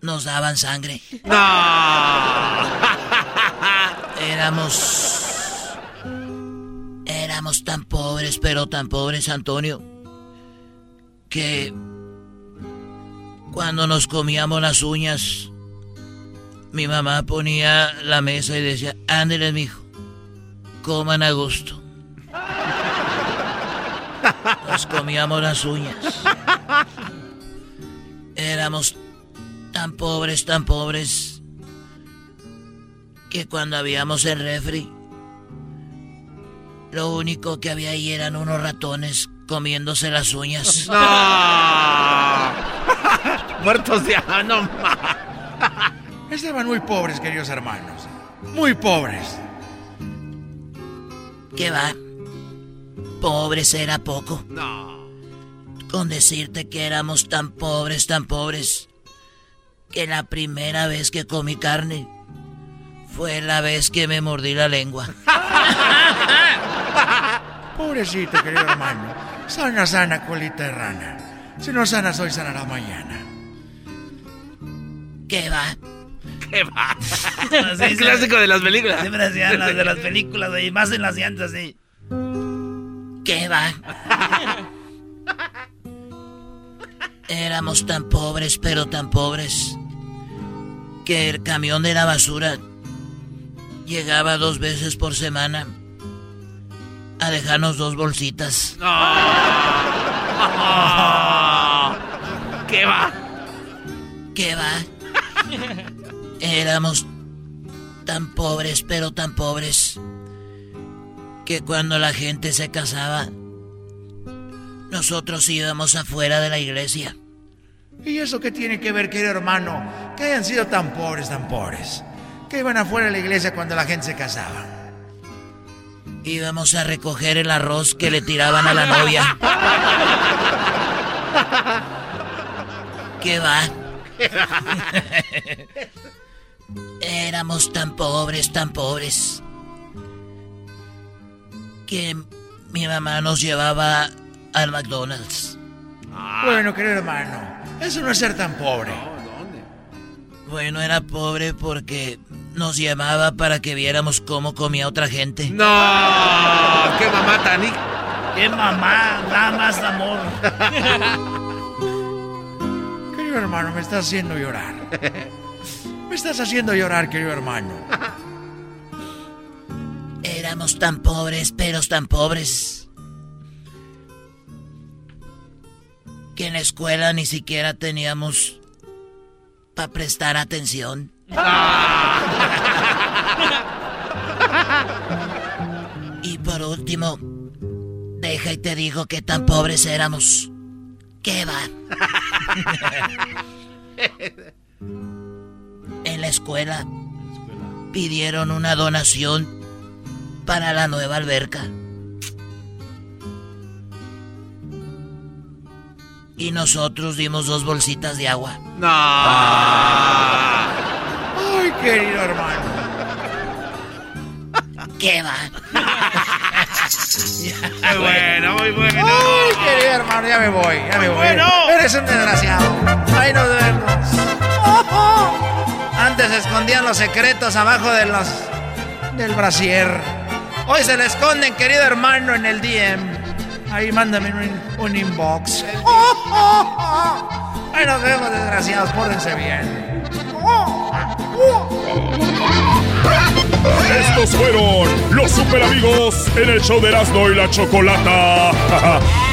nos daban sangre. No. *laughs* Éramos, éramos tan pobres, pero tan pobres, Antonio, que cuando nos comíamos las uñas, mi mamá ponía la mesa y decía, ándele, mijo, coman a gusto. Nos comíamos las uñas. Éramos tan pobres, tan pobres, que cuando habíamos el refri, lo único que había ahí eran unos ratones comiéndose las uñas. *laughs* Muertos de no. Estaban muy pobres, queridos hermanos. Muy pobres. ¿Qué va? Pobres era poco. No. Con decirte que éramos tan pobres, tan pobres, que la primera vez que comí carne fue la vez que me mordí la lengua. Pobrecito, querido hermano. Sana, sana, colita de rana. Si no sanas hoy, sanará mañana. ¿Qué va? ¿Qué va? El clásico de las películas. Siempre hacían las de las películas, y más en las llantas, sí. ¿Qué va? Éramos tan pobres, pero tan pobres, que el camión de la basura llegaba dos veces por semana a dejarnos dos bolsitas. *laughs* ¿Qué va? ¿Qué va? Éramos tan pobres, pero tan pobres, que cuando la gente se casaba, nosotros íbamos afuera de la iglesia. ¿Y eso qué tiene que ver, querido hermano? Que hayan sido tan pobres, tan pobres. Que iban afuera de la iglesia cuando la gente se casaba. Íbamos a recoger el arroz que le tiraban a la novia. ¿Qué va? *laughs* Éramos tan pobres, tan pobres, que mi mamá nos llevaba al McDonald's. Bueno, querido hermano, eso no es ser tan pobre. Bueno, era pobre porque nos llamaba para que viéramos cómo comía otra gente. No, qué mamá tan ¡Qué mamá! Da más amor. *laughs* Querido hermano, me estás haciendo llorar. *laughs* Me estás haciendo llorar, querido hermano. *laughs* Éramos tan pobres, pero tan pobres. Que en la escuela ni siquiera teníamos para prestar atención. *laughs* y por último, deja y te digo que tan pobres éramos. ¿Qué va? *laughs* en la escuela pidieron una donación para la nueva alberca. Y nosotros dimos dos bolsitas de agua. No. Ay, querido hermano. ¿Qué va? *laughs* Muy bueno, muy bueno. Ay, querido hermano, ya me voy, ya me voy. bueno. Eres un desgraciado. Ahí nos vemos. Antes escondían los secretos abajo de los del brasier. Hoy se le esconden, querido hermano, en el DM. Ahí mándame un, un inbox. *laughs* Ahí nos vemos, desgraciados. Pórtense bien. Estos fueron los super amigos en el show de Erasmo y la Chocolata. *laughs*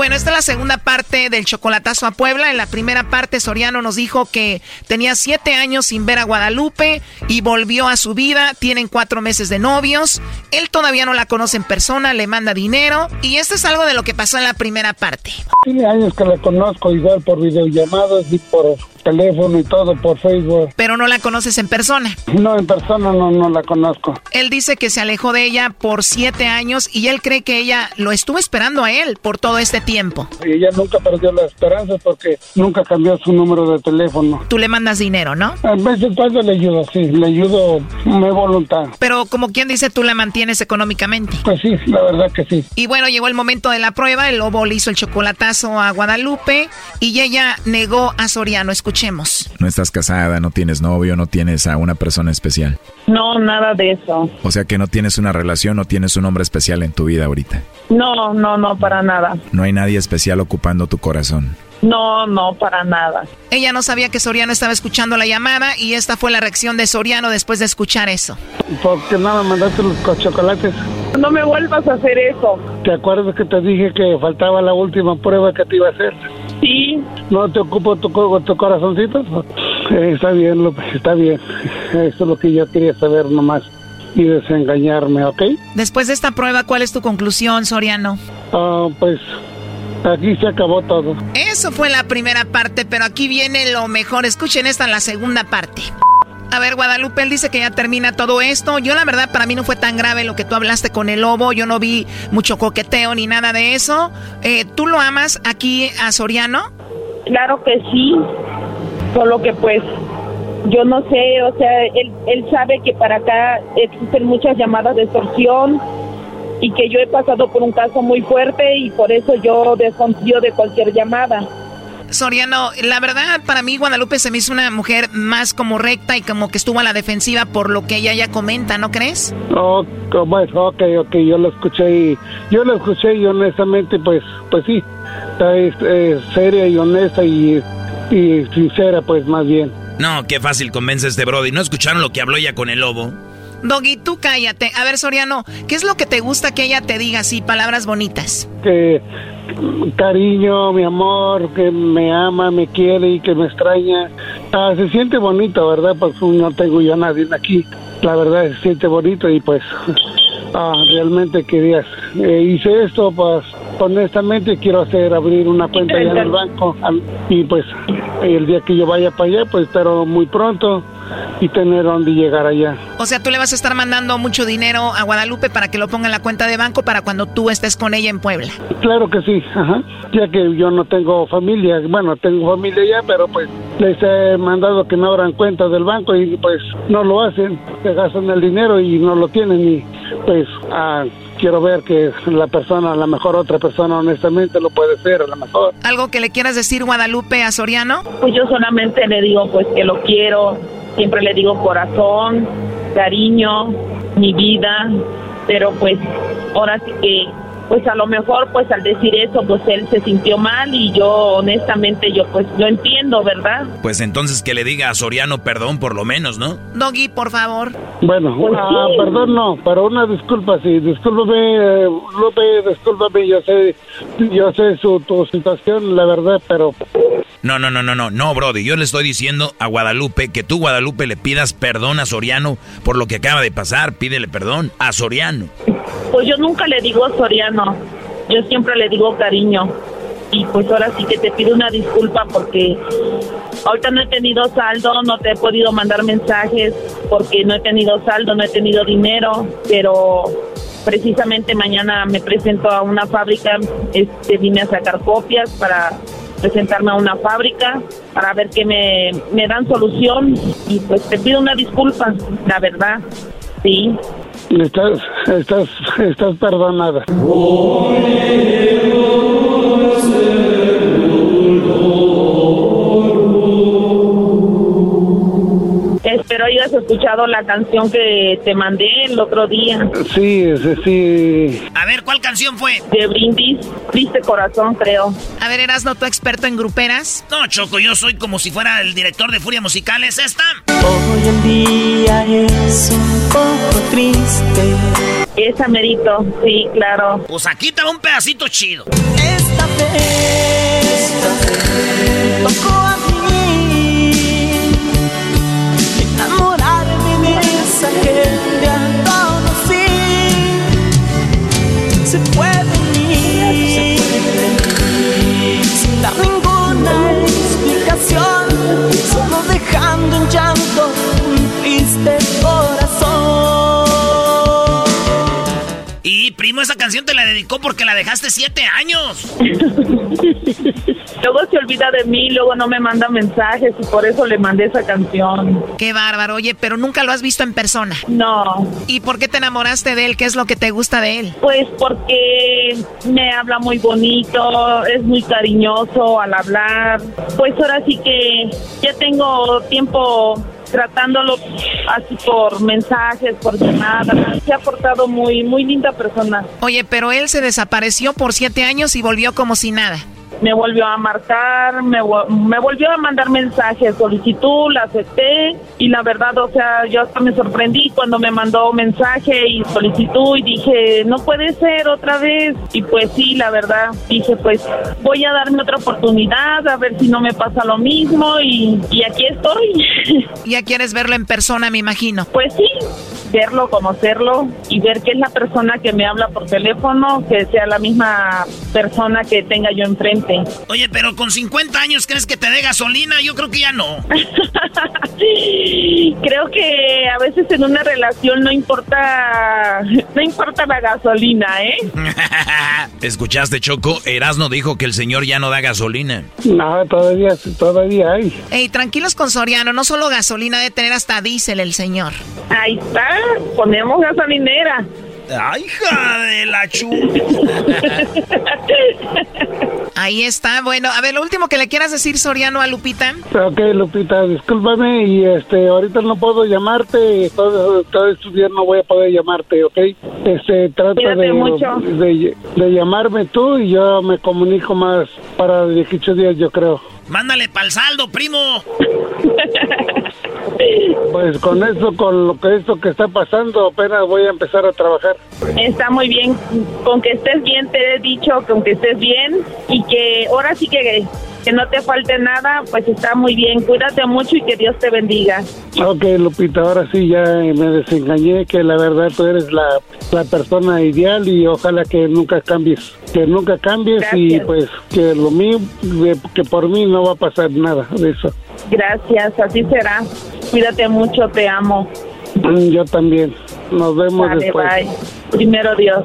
Bueno, esta es la segunda parte del chocolatazo a Puebla. En la primera parte, Soriano nos dijo que tenía siete años sin ver a Guadalupe y volvió a su vida. Tienen cuatro meses de novios. Él todavía no la conoce en persona, le manda dinero. Y esto es algo de lo que pasó en la primera parte. Tiene años que la conozco, igual por videollamadas y por teléfono y todo por Facebook. Pero no la conoces en persona. No, en persona no, no la conozco. Él dice que se alejó de ella por siete años y él cree que ella lo estuvo esperando a él por todo este tiempo. Y ella nunca perdió la esperanza porque nunca cambió su número de teléfono. Tú le mandas dinero, ¿no? A veces cuando le ayudo, sí, le ayudo mi voluntad. Pero como quien dice, tú la mantienes económicamente. Pues sí, la verdad que sí. Y bueno, llegó el momento de la prueba, el lobo le hizo el chocolatazo a Guadalupe y ella negó a Soriano. Escuchemos. No estás casada, no tienes novio, no tienes a una persona especial. No, nada de eso. O sea que no tienes una relación, no tienes un hombre especial en tu vida ahorita. No, no, no, para nada. No hay nadie especial ocupando tu corazón. No, no, para nada. Ella no sabía que Soriano estaba escuchando la llamada y esta fue la reacción de Soriano después de escuchar eso. ¿Por qué no me mandaste los chocolates? No me vuelvas a hacer eso. ¿Te acuerdas que te dije que faltaba la última prueba que te iba a hacer? Sí. ¿No te ocupo tu, tu corazoncito? Eh, está bien, López, está bien. Eso es lo que yo quería saber nomás y desengañarme, ¿ok? Después de esta prueba, ¿cuál es tu conclusión, Soriano? Ah, pues aquí se acabó todo. Eso fue la primera parte, pero aquí viene lo mejor. Escuchen esta, la segunda parte. A ver, Guadalupe, él dice que ya termina todo esto. Yo la verdad para mí no fue tan grave lo que tú hablaste con el lobo. Yo no vi mucho coqueteo ni nada de eso. Eh, ¿Tú lo amas aquí a Soriano? Claro que sí. Solo que pues yo no sé, o sea, él, él sabe que para acá existen muchas llamadas de extorsión y que yo he pasado por un caso muy fuerte y por eso yo desconfío de cualquier llamada. Soriano, la verdad para mí Guadalupe se me hizo una mujer más como recta y como que estuvo a la defensiva por lo que ella ya comenta, ¿no crees? Oh, bueno, ok, ok, yo lo escuché y yo lo escuché y honestamente pues, pues sí, es, es seria y honesta y, y sincera pues más bien. No, qué fácil convence este Brody. ¿No escucharon lo que habló ella con el lobo? Doggy, tú cállate. A ver, Soriano, ¿qué es lo que te gusta que ella te diga así, palabras bonitas? Que cariño, mi amor, que me ama, me quiere y que me extraña. Ah, se siente bonito, ¿verdad? Pues no tengo yo a nadie aquí. La verdad se siente bonito y pues ah, realmente querías. Eh, hice esto, pues honestamente quiero hacer abrir una cuenta allá en el banco y pues el día que yo vaya para allá, pues espero muy pronto y tener dónde llegar allá. O sea, tú le vas a estar mandando mucho dinero a Guadalupe para que lo ponga en la cuenta de banco para cuando tú estés con ella en Puebla. Claro que sí, ajá. Ya que yo no tengo familia, bueno, tengo familia ya, pero pues les he mandado que no abran cuentas del banco y pues no lo hacen, se gastan el dinero y no lo tienen y pues ah, quiero ver que la persona, a lo mejor otra persona honestamente lo puede ser, a lo mejor. ¿Algo que le quieras decir Guadalupe a Soriano? Pues yo solamente le digo pues que lo quiero, siempre le digo corazón, cariño, mi vida, pero pues ahora sí que pues a lo mejor pues al decir eso pues él se sintió mal y yo honestamente yo pues lo entiendo, ¿verdad? Pues entonces que le diga a Soriano perdón por lo menos, ¿no? Doggy, por favor. Bueno, Pues ah, sí. perdón no, pero una disculpa sí, discúlpame, eh, Lupe, discúlpame, yo sé, yo sé su tu situación, la verdad, pero No, no, no, no, no, no, Brody. Yo le estoy diciendo a Guadalupe que tú, Guadalupe, le pidas perdón a Soriano por lo que acaba de pasar. Pídele perdón a Soriano. Pues yo nunca le digo Soriano, yo siempre le digo cariño. Y pues ahora sí que te pido una disculpa porque ahorita no he tenido saldo, no te he podido mandar mensajes porque no he tenido saldo, no he tenido dinero, pero precisamente mañana me presento a una fábrica, este vine a sacar copias para presentarme a una fábrica para ver que me, me dan solución y pues te pido una disculpa, la verdad, sí. estás, estás, estás perdonada. Espero hayas escuchado la canción que te mandé el otro día. Sí, ese sí. A ver, ¿cuál canción fue? De Brindis, Triste Corazón, creo. A ver, ¿eras no tu experto en gruperas? No, Choco, yo soy como si fuera el director de Furia Musical. ¿Es esta? Hoy el día es un poco triste. Esa merito, sí, claro. Pues aquí está un pedacito chido. Esta a it well. Primo, esa canción te la dedicó porque la dejaste siete años. *laughs* Luego se olvida de mí, luego no me manda mensajes y por eso le mandé esa canción. Qué bárbaro, oye, pero nunca lo has visto en persona. No. ¿Y por qué te enamoraste de él? ¿Qué es lo que te gusta de él? Pues porque me habla muy bonito, es muy cariñoso al hablar. Pues ahora sí que ya tengo tiempo tratándolo así por mensajes, por llamadas. Se ha portado muy, muy linda persona. Oye, pero él se desapareció por siete años y volvió como si nada. Me volvió a marcar, me, me volvió a mandar mensajes, solicitud, la acepté y la verdad, o sea, yo hasta me sorprendí cuando me mandó mensaje y solicitud y dije, no puede ser otra vez. Y pues sí, la verdad, dije, pues voy a darme otra oportunidad, a ver si no me pasa lo mismo y, y aquí estoy. *laughs* Ya quieres verlo en persona, me imagino. Pues sí, verlo, conocerlo y ver que es la persona que me habla por teléfono, que sea la misma persona que tenga yo enfrente. Oye, pero con 50 años, ¿crees que te dé gasolina? Yo creo que ya no. *laughs* Creo que a veces en una relación no importa, no importa la gasolina, ¿eh? *laughs* ¿Escuchaste, Choco? Erasno dijo que el señor ya no da gasolina. No, todavía, todavía hay. Ey, tranquilos con Soriano, no solo gasolina, de tener hasta diésel el señor. Ahí está, ponemos gasolinera. ¡Ay, hija de la chu! *laughs* Ahí está, bueno, a ver, lo último que le quieras decir, Soriano, a Lupita. Ok, Lupita, discúlpame y este, ahorita no puedo llamarte, todo, todo estos días no voy a poder llamarte, ¿ok? Este, trata de, mucho. de, de llamarme tú y yo me comunico más para 18 días, yo creo. Mándale pa'l saldo, primo. *laughs* Pues con eso, con lo que esto que está pasando, apenas voy a empezar a trabajar. Está muy bien, con que estés bien, te he dicho, con que estés bien y que ahora sí que, que no te falte nada, pues está muy bien. Cuídate mucho y que Dios te bendiga. Ok, Lupita, ahora sí ya me desengañé, que la verdad tú eres la, la persona ideal y ojalá que nunca cambies, que nunca cambies y pues que lo mío, que por mí no va a pasar nada de eso. Gracias, así será. Cuídate mucho, te amo. Mm, Yo también. Nos vemos Vale, después. bye. Primero Dios.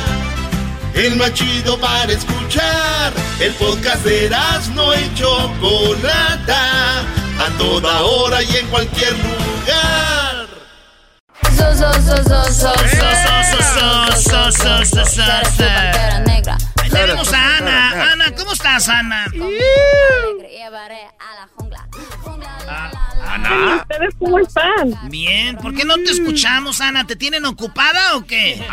el más chido para escuchar. El podcast de Erasmo y Chocolata. A toda hora y en cualquier lugar. Ahí tenemos a Ana. Ana, ¿cómo estás, Ana? Ana. ¿Ustedes cómo están? Bien, ¿por qué no te escuchamos, Ana? ¿Te tienen ocupada o qué?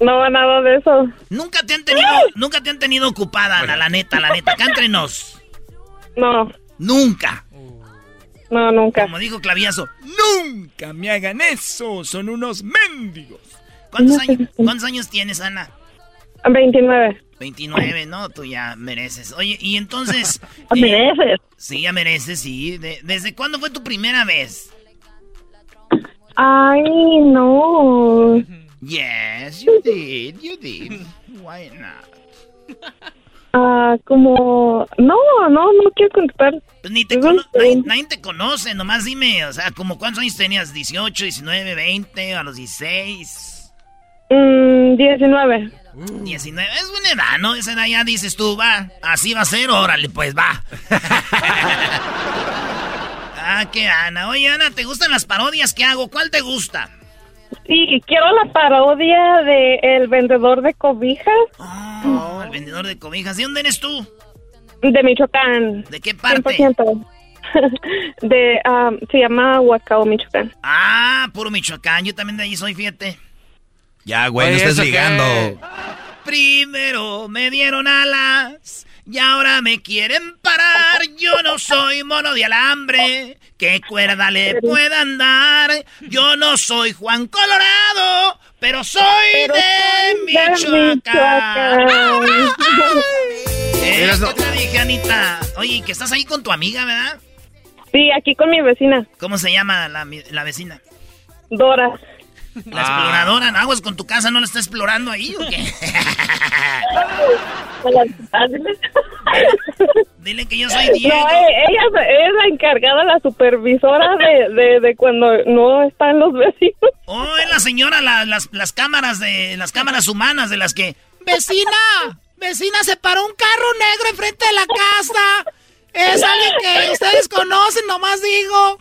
No, nada de eso. Nunca te han tenido, nunca te han tenido ocupada, Ana, la neta, la neta. Acá entre nos. No. Nunca. No, nunca. Como dijo Claviazo, Nunca me hagan eso, son unos mendigos. ¿Cuántos años, ¿cuántos años tienes, Ana? 29. 29, ¿no? Tú ya mereces. Oye, y entonces... *laughs* ¿Mereces? Sí, ya mereces, sí. De- ¿Desde cuándo fue tu primera vez? Ay, no. Yes, you did, you did. *laughs* Why not? Ah, como... No, no, no quiero contestar. Pues ni te cono nadie, nadie, te conoce, nomás dime, o sea, como cuántos años tenías, 18, 19, 20, a los 16. Mm, 19. 19, es buena edad, ¿no? Esa edad ya dices tú, va, así va a ser, órale, pues va. *laughs* *laughs* ah, qué Ana. Oye, Ana, ¿te gustan las parodias que hago? ¿Cuál te gusta? Sí, quiero la parodia de El Vendedor de Cobijas. Oh, el Vendedor de Cobijas. ¿De dónde eres tú? De Michoacán. ¿De qué parte? 100%. *laughs* De, um, se llama Huacao, Michoacán. Ah, puro Michoacán. Yo también de ahí soy, fíjate. Ya, güey, no estés ligando. Primero me dieron alas y ahora me quieren parar. Yo no soy mono de alambre. ¿Qué cuerda le puedan dar? Yo no soy Juan Colorado, pero soy de, Michoacán. ¿Qué te dije, Anita? Oye, que estás ahí con tu amiga, ¿verdad? Sí, aquí con mi vecina. ¿Cómo se llama la, la vecina? Dora. *laughs* La exploradora, ¿no? Aguas con tu casa, ¿no la está explorando ahí o qué? *laughs* Dile que yo soy Diego. No, eh, ella, es la encargada, la supervisora de, de, cuando no están los vecinos. Oh, es la señora, las, las cámaras de las cámaras humanas de las que... Vecina, vecina, se paró un carro negro enfrente de la casa. Es alguien que ustedes conocen, nomás digo.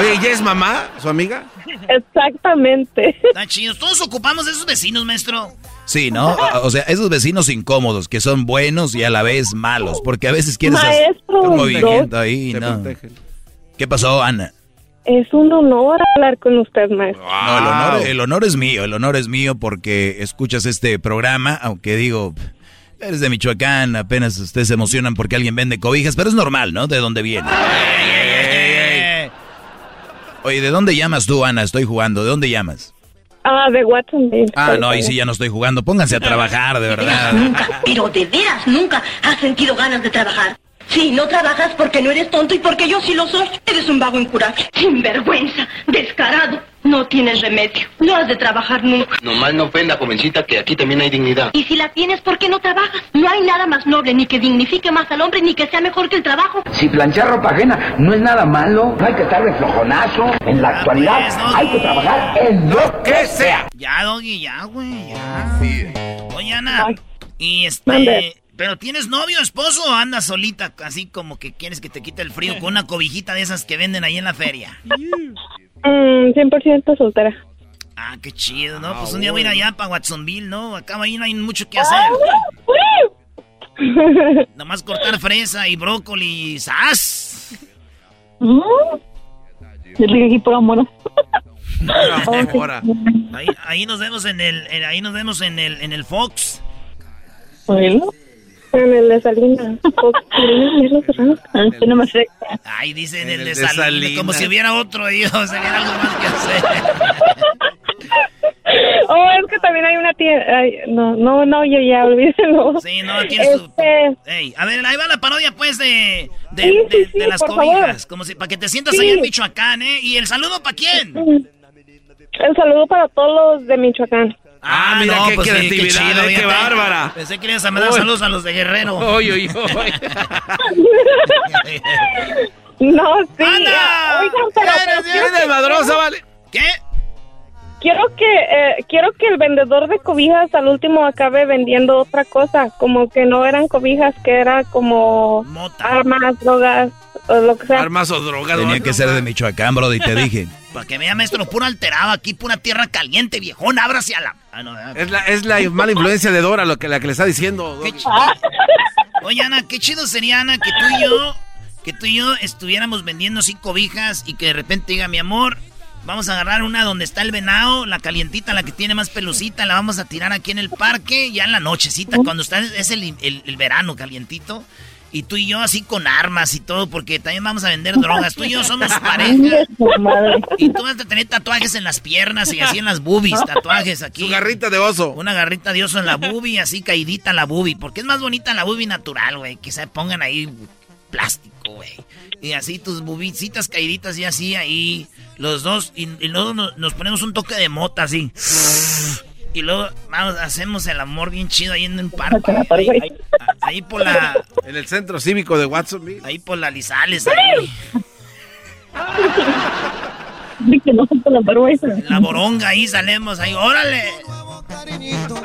Oye, ¿ya es mamá, su amiga? Exactamente. Está chido. Todos ocupamos de esos vecinos, maestro. Sí, ¿no? O sea, esos vecinos incómodos que son buenos y a la vez malos, porque a veces quieres hacer un movimiento ahí, ¿no? ¿Qué pasó, Ana? Es un honor hablar con usted, maestro. No, el honor, el honor es mío, el honor es mío porque escuchas este programa, aunque digo, Eres de Michoacán, apenas ustedes se emocionan porque alguien vende cobijas, pero es normal, ¿no? De dónde viene. Oye, ¿de dónde llamas tú, Ana? Estoy jugando. ¿De dónde llamas? Ah, de Watsonville. Ah, no, ahí sí ya no estoy jugando. Pónganse a trabajar, de verdad. Nunca, pero de veras nunca has sentido ganas de trabajar. Sí, no trabajas porque no eres tonto y porque yo sí lo soy. Eres un vago incurable, sinvergüenza, descarado. No tienes remedio. No has de trabajar nunca. Nomás no ofenda, jovencita, que aquí también hay dignidad. Y si la tienes, ¿por qué no trabajas? No hay nada más noble, ni que dignifique más al hombre, ni que sea mejor que el trabajo. Si planchar ropa ajena no es nada malo, no hay que estar de flojonazo. En la actualidad pues, hay que trabajar en lo que sea. Ya, Doggy, ya, güey, ya. Oye, Ana, y este... ¿Pero tienes novio, esposo o andas solita? Así como que quieres que te quite el frío con una cobijita de esas que venden ahí en la feria. Mm, 100% soltera. Ah, qué chido, ¿no? pues un día voy a ir allá para Watsonville, ¿no? Acá ahí no hay mucho que hacer. *laughs* Nomás cortar fresa y brócoli. ¡Sas! Mm. Yo le aquí por amor. *laughs* ahí, ahí nos vemos en el, en, ahí nos vemos en el, en el Fox. Bueno. En el de Salinas. no me Ay, dice en el, de, Salinas. Como si hubiera otro ahí, o sea, algo más que hacer. *laughs* Oh, es que también hay una tienda. no, no, no, yo ya olvídelo. Sí, no, tiene su. Este... a ver, ahí va la parodia, pues, de, de, de, de las cobijas. Como si, para que te sientas ahí en Michoacán, ¿eh? ¿Y el saludo para quién? El saludo para todos los de Michoacán. Ah, mira qué pues creatividad, qué, bárbara. Pensé que ibas a mandar saludos a los de Guerrero. *laughs* Oy, oy, *laughs* no, sí. ¡Anda! Oigan, pero... Eres de madrosa, vale. ¿Qué? Quiero que, eh, quiero que el vendedor de cobijas al último acabe vendiendo otra cosa, como que no eran cobijas, que era como armas, drogas, o lo que sea. Armas o drogas. Tenía que ser de Michoacán, bro, y te dije. *laughs* Para que vea, maestro, puro alterado aquí, pura tierra caliente, viejón, ábrase a la... Ah, es, la, es la mala influencia de Dora lo que, la que le está diciendo. Oye, Ana, qué chido sería, Ana, que tú y yo, que tú y yo estuviéramos vendiendo así cobijas y que de repente diga, mi amor, Vamos a agarrar una donde está el venado, la calientita, la que tiene más pelucita, la vamos a tirar aquí en el parque, ya en la nochecita, cuando está es el, el, verano calientito. Y tú y yo así con armas y todo, porque también vamos a vender drogas. Tú y yo somos *laughs* pareja. Y tú vas a tener tatuajes en las piernas y así en las boobies, tatuajes aquí. Su garrita de oso. Una garrita de oso en la boobie, así caidita la boobie. Porque es más bonita la boobie natural, güey. Que se pongan ahí plástico, güey. Y así tus bubicitas caíditas y así ahí. Los dos. Y, luego nos, ponemos un toque de mota así. Y luego vamos, hacemos el amor bien chido ahí en el parque. Ahí por la... En el centro cívico de Watsonville. Ahí por la Lizales, ahí. *laughs* La boronga, ahí salimos, ahí, órale.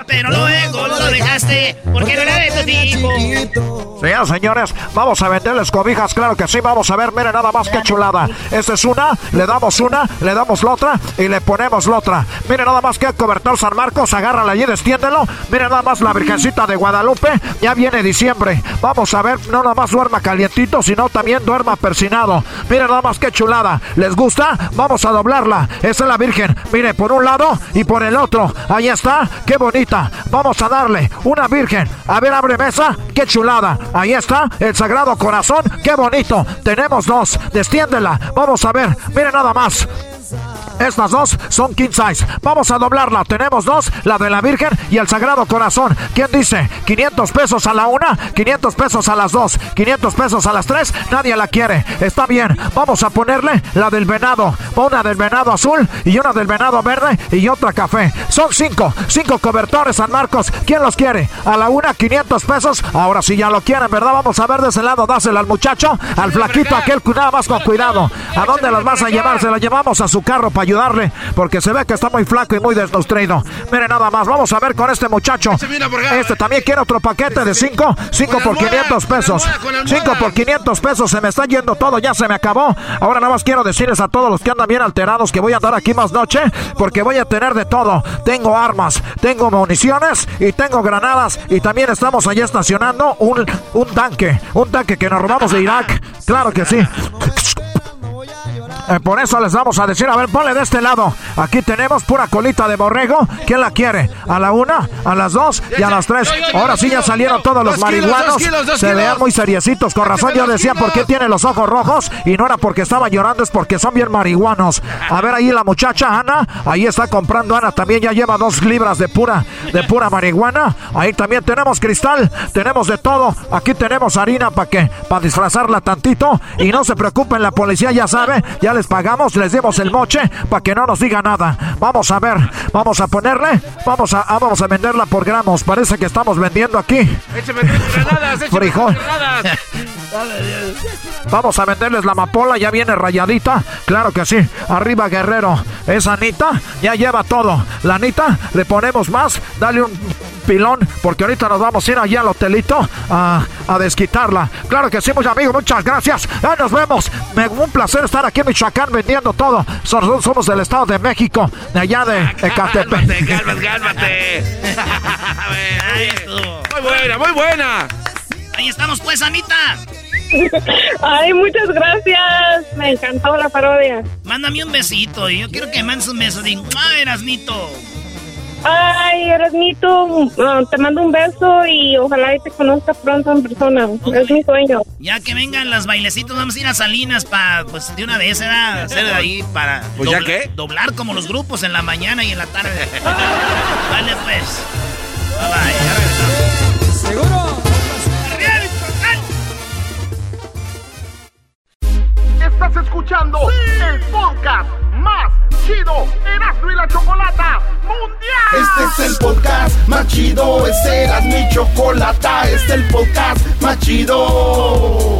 Pero luego lo dejaste porque no era de tu tipo. Señoras, señores, vamos a venderles cobijas, claro que sí, vamos a ver, miren nada más que chulada. Esta es una, le damos una, le damos la otra y le ponemos la otra. Miren nada más que cobertor San Marcos, agárrala allí, destiéndelo. Miren nada más la Virgencita de Guadalupe, ya viene diciembre. Vamos a ver, no nada más duerma calientito, sino también duerma persinado. Miren nada más que chulada. ¿Les gusta? Vamos a doblarla. Esa es la Virgen. Mire, por un lado y por el otro. Ahí está, qué bonita. Vamos a darle una Virgen. A ver, abre mesa, qué chulada. Ahí está, el Sagrado Corazón, qué bonito. Tenemos dos, destiéndela. Vamos a ver, mire nada más. Estas dos son king size. Vamos a doblarla. Tenemos dos, la de la Virgen y el Sagrado Corazón. ¿Quién dice? 500 pesos a la una, 500 pesos a las dos, 500 pesos a las tres. Nadie la quiere. Está bien. Vamos a ponerle la del venado. Una del venado azul y una del venado verde y otra café. Son cinco, cinco cobertores San Marcos. ¿Quién los quiere? A la una, 500 pesos. Ahora sí ya lo quieren, ¿verdad? Vamos a ver de ese lado. Dásela al muchacho, al flaquito aquel. Nada más con cuidado. ¿A dónde las vas a llevar? Se la llevamos a su carro para ayudarle porque se ve que está muy flaco y muy desnutrido. Mire nada más, vamos a ver con este muchacho. Este también quiere otro paquete de 5, 5 por 500 pesos. 5 por 500 pesos, se me está yendo todo, ya se me acabó. Ahora nada más quiero decirles a todos los que andan bien alterados que voy a andar aquí más noche porque voy a tener de todo. Tengo armas, tengo municiones y tengo granadas y también estamos allá estacionando un, un tanque, un tanque que nos robamos de Irak. Claro que sí. Eh, por eso les vamos a decir, a ver, ponle de este lado. Aquí tenemos pura colita de borrego. ¿Quién la quiere? ¿A la una, a las dos y a las tres? Ahora sí ya salieron todos los marihuanos. Se vean muy seriecitos. Con razón yo decía, ¿por qué tiene los ojos rojos? Y no era porque estaba llorando, es porque son bien marihuanos. A ver ahí la muchacha Ana. Ahí está comprando Ana. También ya lleva dos libras de pura, de pura marihuana. Ahí también tenemos cristal. Tenemos de todo. Aquí tenemos harina para que, para disfrazarla tantito. Y no se preocupen, la policía ya sabe. Ya les pagamos, les dimos el moche para que no nos diga nada. Vamos a ver, vamos a ponerle, vamos a, ah, vamos a venderla por gramos. Parece que estamos vendiendo aquí. Frijol. Vamos a venderles la amapola, ya viene rayadita. Claro que sí. Arriba Guerrero. Esa Anita ya lleva todo. La Anita le ponemos más. Dale un pilón, porque ahorita nos vamos a ir allá al hotelito a, a desquitarla. Claro que sí, muchos amigos, muchas gracias. Ya nos vemos. Me, un placer estar aquí en Michoacán vendiendo todo. Somos, somos del Estado de México, de allá de Ecatepec. Cálmate, cálmate. muy buena, muy buena. Ahí estamos pues, Anita. Ay, muchas gracias. Me encantó la parodia. Mándame un besito. Yo quiero que mandes un beso. Digo, ¡ah, Erasnito! Ay, Erasmito, ah, te mando un beso y ojalá te conozca pronto en persona. Es mi sueño. Ya que vengan las bailecitos, vamos a ir a Salinas para, pues de una vez, ¿verdad? *laughs* Hacer de ahí para. ¿Pues ya qué? Doblar como los grupos en la mañana y en la tarde. *laughs* vale, pues. Bye bye, ya regresamos. ¿Seguro? Estás escuchando el podcast chido Erasmo Chocolata Mundial. Este es el podcast más chido, este era mi chocolata, este es el podcast más chido.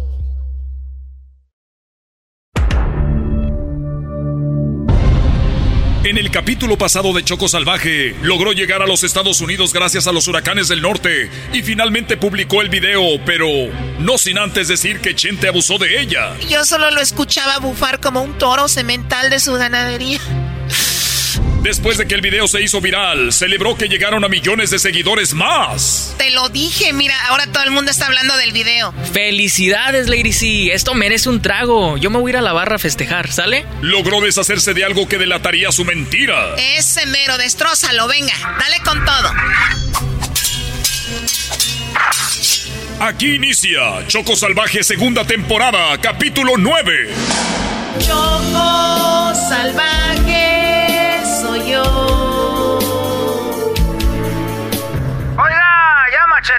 En el capítulo pasado de Choco Salvaje, logró llegar a los Estados Unidos gracias a los huracanes del norte y finalmente publicó el video, pero no sin antes decir que Chente abusó de ella. Yo solo lo escuchaba bufar como un toro semental de su ganadería. Después de que el video se hizo viral, celebró que llegaron a millones de seguidores más. Te lo dije, mira, ahora todo el mundo está hablando del video. Felicidades, Lady C. Esto merece un trago. Yo me voy a ir a la barra a festejar, ¿sale? Logró deshacerse de algo que delataría su mentira. Ese mero, destrózalo, venga, dale con todo. Aquí inicia Choco Salvaje segunda temporada, capítulo 9. Choco Salvaje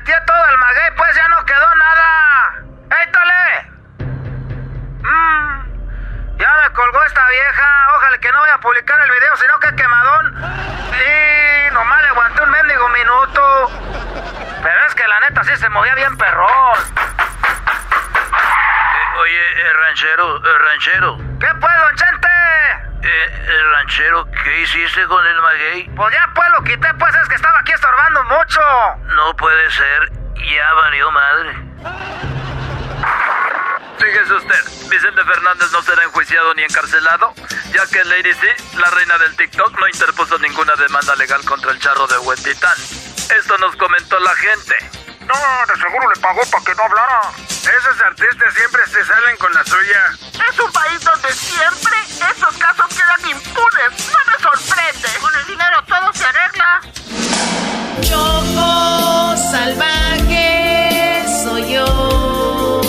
Macheteé todo el maguey, pues ya no quedó nada. ¡Éítale! Mmm, ya me colgó esta vieja. Ojalá que no vaya a publicar el video, sino que quemadón. Sí, nomás le aguanté un mendigo minuto. Pero es que la neta sí se movía bien perrón. Eh, oye, eh, ranchero, eh, ranchero. ¿Qué pues, don Chente? Eh, ranchero, ¿qué hiciste con el maguey? Pues ya pues lo quité, pues es que estaba aquí estorbando mucho. No puede ser, ya valió madre. Fíjese usted, Vicente Fernández no será enjuiciado ni encarcelado, ya que Lady C, la reina del TikTok, no interpuso ninguna demanda legal contra el charro de Huentitán. Esto nos comentó la gente. No, de seguro le pagó para que no hablara. Esos artistas siempre se salen con la suya. Es un país donde siempre estos casos quedan impunes. No me sorprende. Con el dinero todo se arregla. Choco Salvaje soy yo.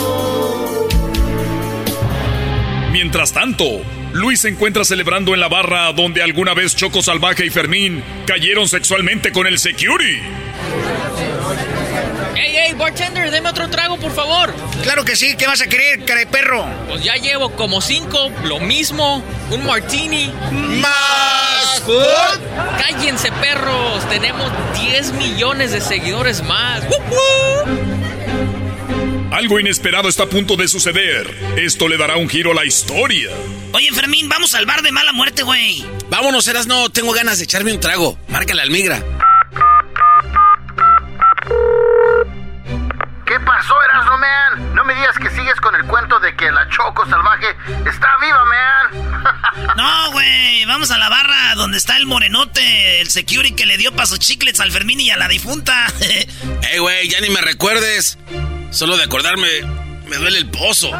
Mientras tanto, Luis se encuentra celebrando en la barra donde alguna vez Choco Salvaje y Fermín cayeron sexualmente con el security. ¡Ey, ey, bartender, deme otro trago, por favor! Claro que sí, ¿qué vas a querer, cara de perro? Pues ya llevo como cinco, lo mismo, un martini. ¡Más food! ¡Cállense, perros! Tenemos 10 millones de seguidores más. ¡Woo, Algo inesperado está a punto de suceder. Esto le dará un giro a la historia. Oye, Fermín, vamos al bar de mala muerte, güey. Vámonos, Eras, no tengo ganas de echarme un trago. Márcale al migra. Salvaje está viva, man. *laughs* No, güey, vamos a la barra donde está el morenote, el security que le dio pasos chiclets al Fermín y a la difunta. *laughs* Ey, güey, ya ni me recuerdes. Solo de acordarme, me duele el pozo.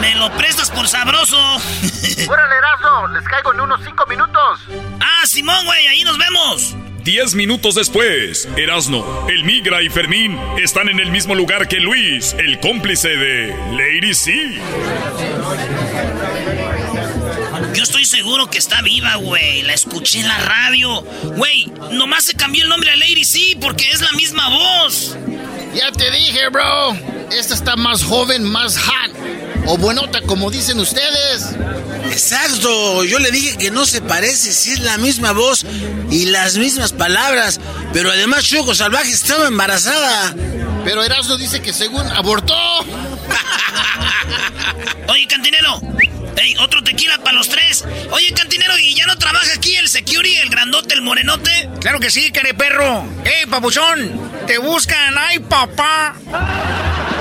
Me lo prestas por sabroso. *laughs* Órale, Erasmo, les caigo en unos cinco minutos. Ah, Simón, güey, ahí nos vemos. Diez minutos después, Erasno, el Migra y Fermín están en el mismo lugar que Luis, el cómplice de Lady C. Yo estoy seguro que está viva, güey. La escuché en la radio. Güey, nomás se cambió el nombre a Lady C porque es la misma voz. Ya te dije, bro. Esta está más joven, más hot. O buenota, como dicen ustedes. Exacto, yo le dije que no se parece, si es la misma voz y las mismas palabras, pero además Choco Salvaje estaba embarazada. Pero Erasmo dice que según abortó. *laughs* Oye, cantinero. Ey, otro tequila para los tres. Oye, cantinero, ¿y ya no trabaja aquí el security, el grandote, el morenote? Claro que sí, care perro. ¡Ey, papuchón! ¡Te buscan! ¡Ay, papá!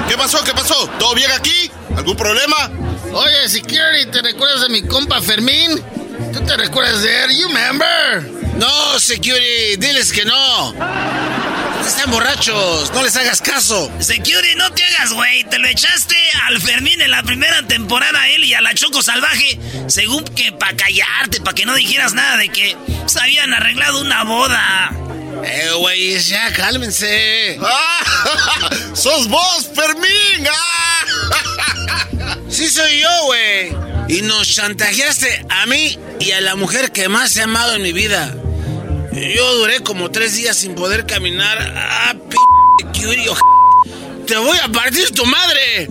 ¿Qué pasó? ¿Qué pasó? ¿Todo bien aquí? ¿Algún problema? Oye, security, ¿te recuerdas de mi compa Fermín? ¿Tú te recuerdas de él? You remember? No, security, diles que no. Están borrachos, no les hagas caso. Security, no te hagas, güey. Te lo echaste al Fermín en la primera temporada, a él y a la Choco Salvaje. Según que para callarte, para que no dijeras nada de que se habían arreglado una boda. Eh, güey, ya cálmense. *laughs* ¡Ah! *laughs* ¡Sos vos, Fermín! ¡Ah! Sí soy yo, güey. Y nos chantajeaste a mí y a la mujer que más he amado en mi vida. Yo duré como tres días sin poder caminar. ¡Ah, p*** curie, ¡Te voy a partir tu madre!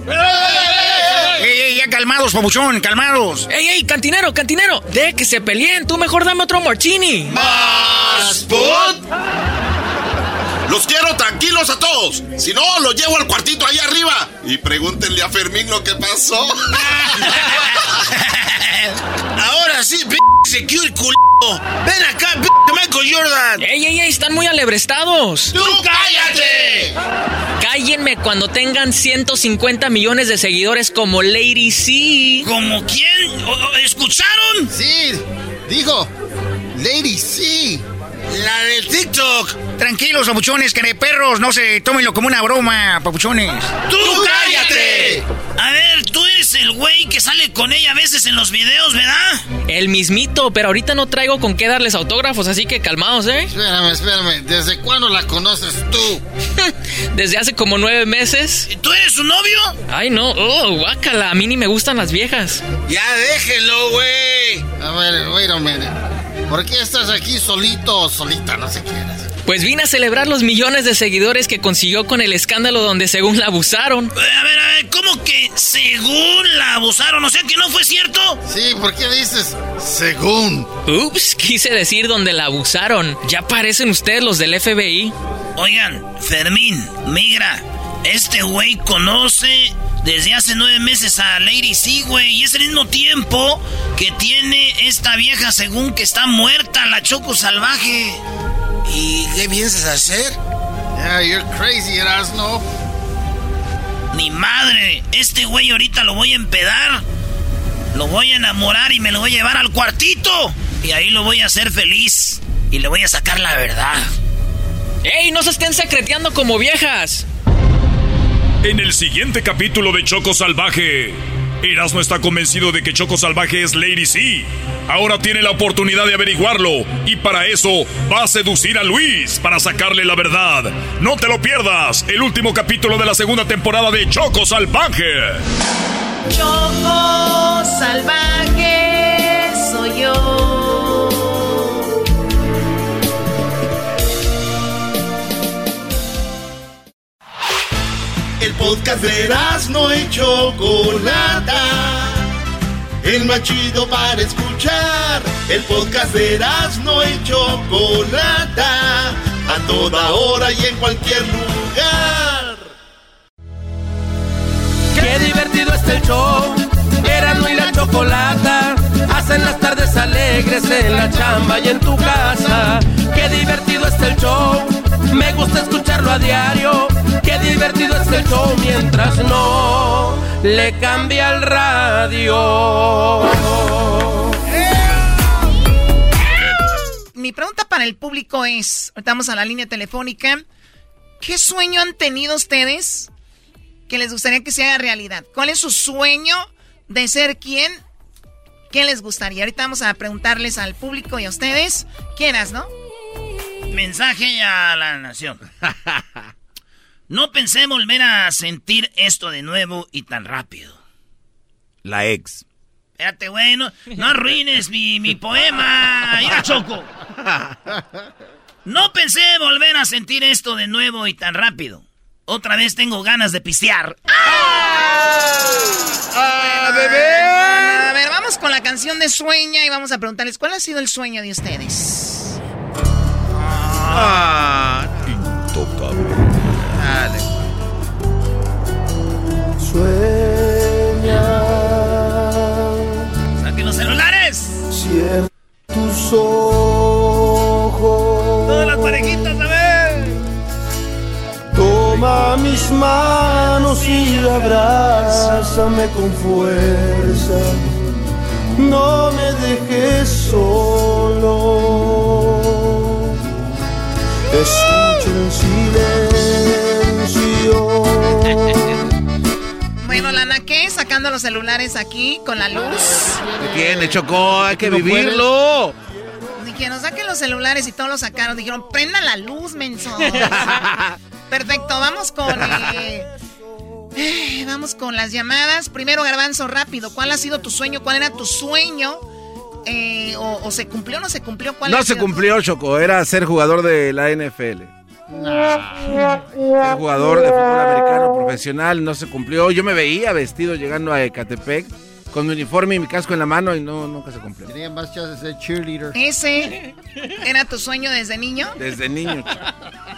¡Ey, ey, ya calmados, papuchón, calmados! ¡Ey, ey, cantinero, cantinero! ¡De que se peleen! ¡Tú mejor dame otro martini! ¡Más food! Los quiero tranquilos a todos. Si no, los llevo al cuartito ahí arriba. Y pregúntenle a Fermín lo que pasó. *laughs* Ahora sí, p secure culo. Ven acá, p Michael Jordan. ¡Ey, ey, ey! Están muy alebrestados. ¡Tú cállate! Cállenme cuando tengan 150 millones de seguidores como Lady C. ¿Como quién? ¿O- o- ¿Escucharon? Sí, dijo. Lady C. La del TikTok. Tranquilos, papuchones, perros, no se tómenlo como una broma, papuchones. ¡Tú cállate! A ver, tú eres el güey que sale con ella a veces en los videos, ¿verdad? El mismito, pero ahorita no traigo con qué darles autógrafos, así que calmados, ¿eh? Espérame, espérame. ¿Desde cuándo la conoces tú? *laughs* Desde hace como nueve meses. ¿Y tú eres su novio? Ay, no. Oh, guácala. A mí ni me gustan las viejas. Ya déjenlo, güey. A ver, wait a minute. ¿Por qué estás aquí solito o solita? No sé qué eres. Pues vine a celebrar los millones de seguidores que consiguió con el escándalo donde según la abusaron. Eh, a ver, a ver, ¿cómo que según la abusaron? O sea que no fue cierto. Sí, ¿por qué dices según? Ups, quise decir donde la abusaron. Ya parecen ustedes los del FBI. Oigan, Fermín, migra, este güey conoce desde hace nueve meses a Lady C, güey. Y es el mismo tiempo que tiene esta vieja según que está muerta, la Choco Salvaje. ¿Y qué piensas hacer? Yeah, you're crazy, Erasno. Ni madre, este güey ahorita lo voy a empedar. Lo voy a enamorar y me lo voy a llevar al cuartito. Y ahí lo voy a hacer feliz. Y le voy a sacar la verdad. ¡Ey, no se estén secreteando como viejas! En el siguiente capítulo de Choco Salvaje, Erasmo está convencido de que Choco Salvaje es Lady C. Ahora tiene la oportunidad de averiguarlo y para eso va a seducir a Luis para sacarle la verdad. No te lo pierdas, el último capítulo de la segunda temporada de Choco Salvaje. Choco salvaje soy yo. Podcast de no y Chocolata. El más chido para escuchar. El podcast de no y Chocolata. A toda hora y en cualquier lugar. Qué divertido está el show. Erasmo y la chocolata. Hacen las tardes alegres en la chamba y en tu casa. Qué divertido está el show. Me gusta escucharlo a diario. Qué divertido es el show mientras no le cambia el radio. Mi pregunta para el público es, estamos a la línea telefónica, ¿qué sueño han tenido ustedes que les gustaría que se haga realidad? ¿Cuál es su sueño de ser quién? ¿Qué les gustaría? Ahorita vamos a preguntarles al público y a ustedes. ¿Quieras, no? Mensaje a la nación. *laughs* No pensé volver a sentir esto de nuevo y tan rápido. La ex. Espérate, güey, no, no arruines mi, mi poema. Mira, Choco. No pensé volver a sentir esto de nuevo y tan rápido. Otra vez tengo ganas de pistear. ¡Ah, bebé! A ver, vamos con la canción de Sueña y vamos a preguntarles cuál ha sido el sueño de ustedes. Ah, intocable. Dale. Sueña. ¡Saquen los celulares! Cierra tus ojos. Toma mis manos y abrázame con fuerza. No me dejes solo. Escucha en silencio. *laughs* Bueno, Lana, ¿qué? Sacando los celulares aquí con la luz. ¿Qué tiene, Chocó? Hay que vivirlo. Dijeron, saquen los celulares y todos los sacaron. Dijeron, prenda la luz, menso. *laughs* Perfecto, vamos con... eh, eh, vamos con las llamadas. Primero, Garbanzo, rápido. ¿Cuál ha sido tu sueño? ¿Cuál era tu sueño? Eh, o, o se cumplió o no se cumplió? ¿Cuál No se cumplió, Choco. Era ser jugador de la NFL. Ser jugador de fútbol americano profesional. No se cumplió. Yo me veía vestido llegando a Ecatepec con mi uniforme y mi casco en la mano y no, nunca se cumplió. Tenía más chances de ser cheerleader. ¿Ese era tu sueño desde niño? Desde niño.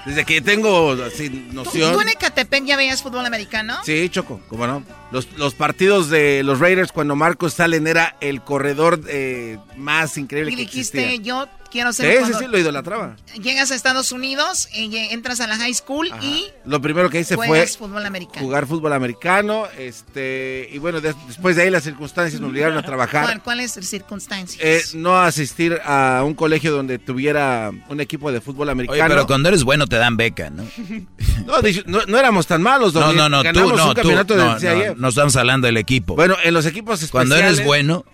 Desde que tengo así ¿Tú, noción. tú en Ecatepec ya veías fútbol americano? Sí, Choco, cómo no. Los, los partidos de los Raiders cuando Marcos Salen era el corredor eh, más increíble Y que dijiste, existía. yo quiero ser... Sí, sí, cuando sí, lo idolatraba. Llegas a Estados Unidos, y entras a la high school y Lo primero que hice fue fútbol americano. jugar fútbol americano, este, y bueno, de- después de ahí las circunstancias me obligaron a trabajar. ¿Cuál, cuál es la circunstancia? Eh, no asistir a un colegio donde tuviera un equipo de fútbol americano. Oye, pero cuando eres bueno te dan beca, ¿no? *laughs* no, no, no éramos tan malos. No, no, no, tú, no, un tú, no, no, no estamos hablando del equipo. Bueno, en los equipos especiales... Cuando eres bueno,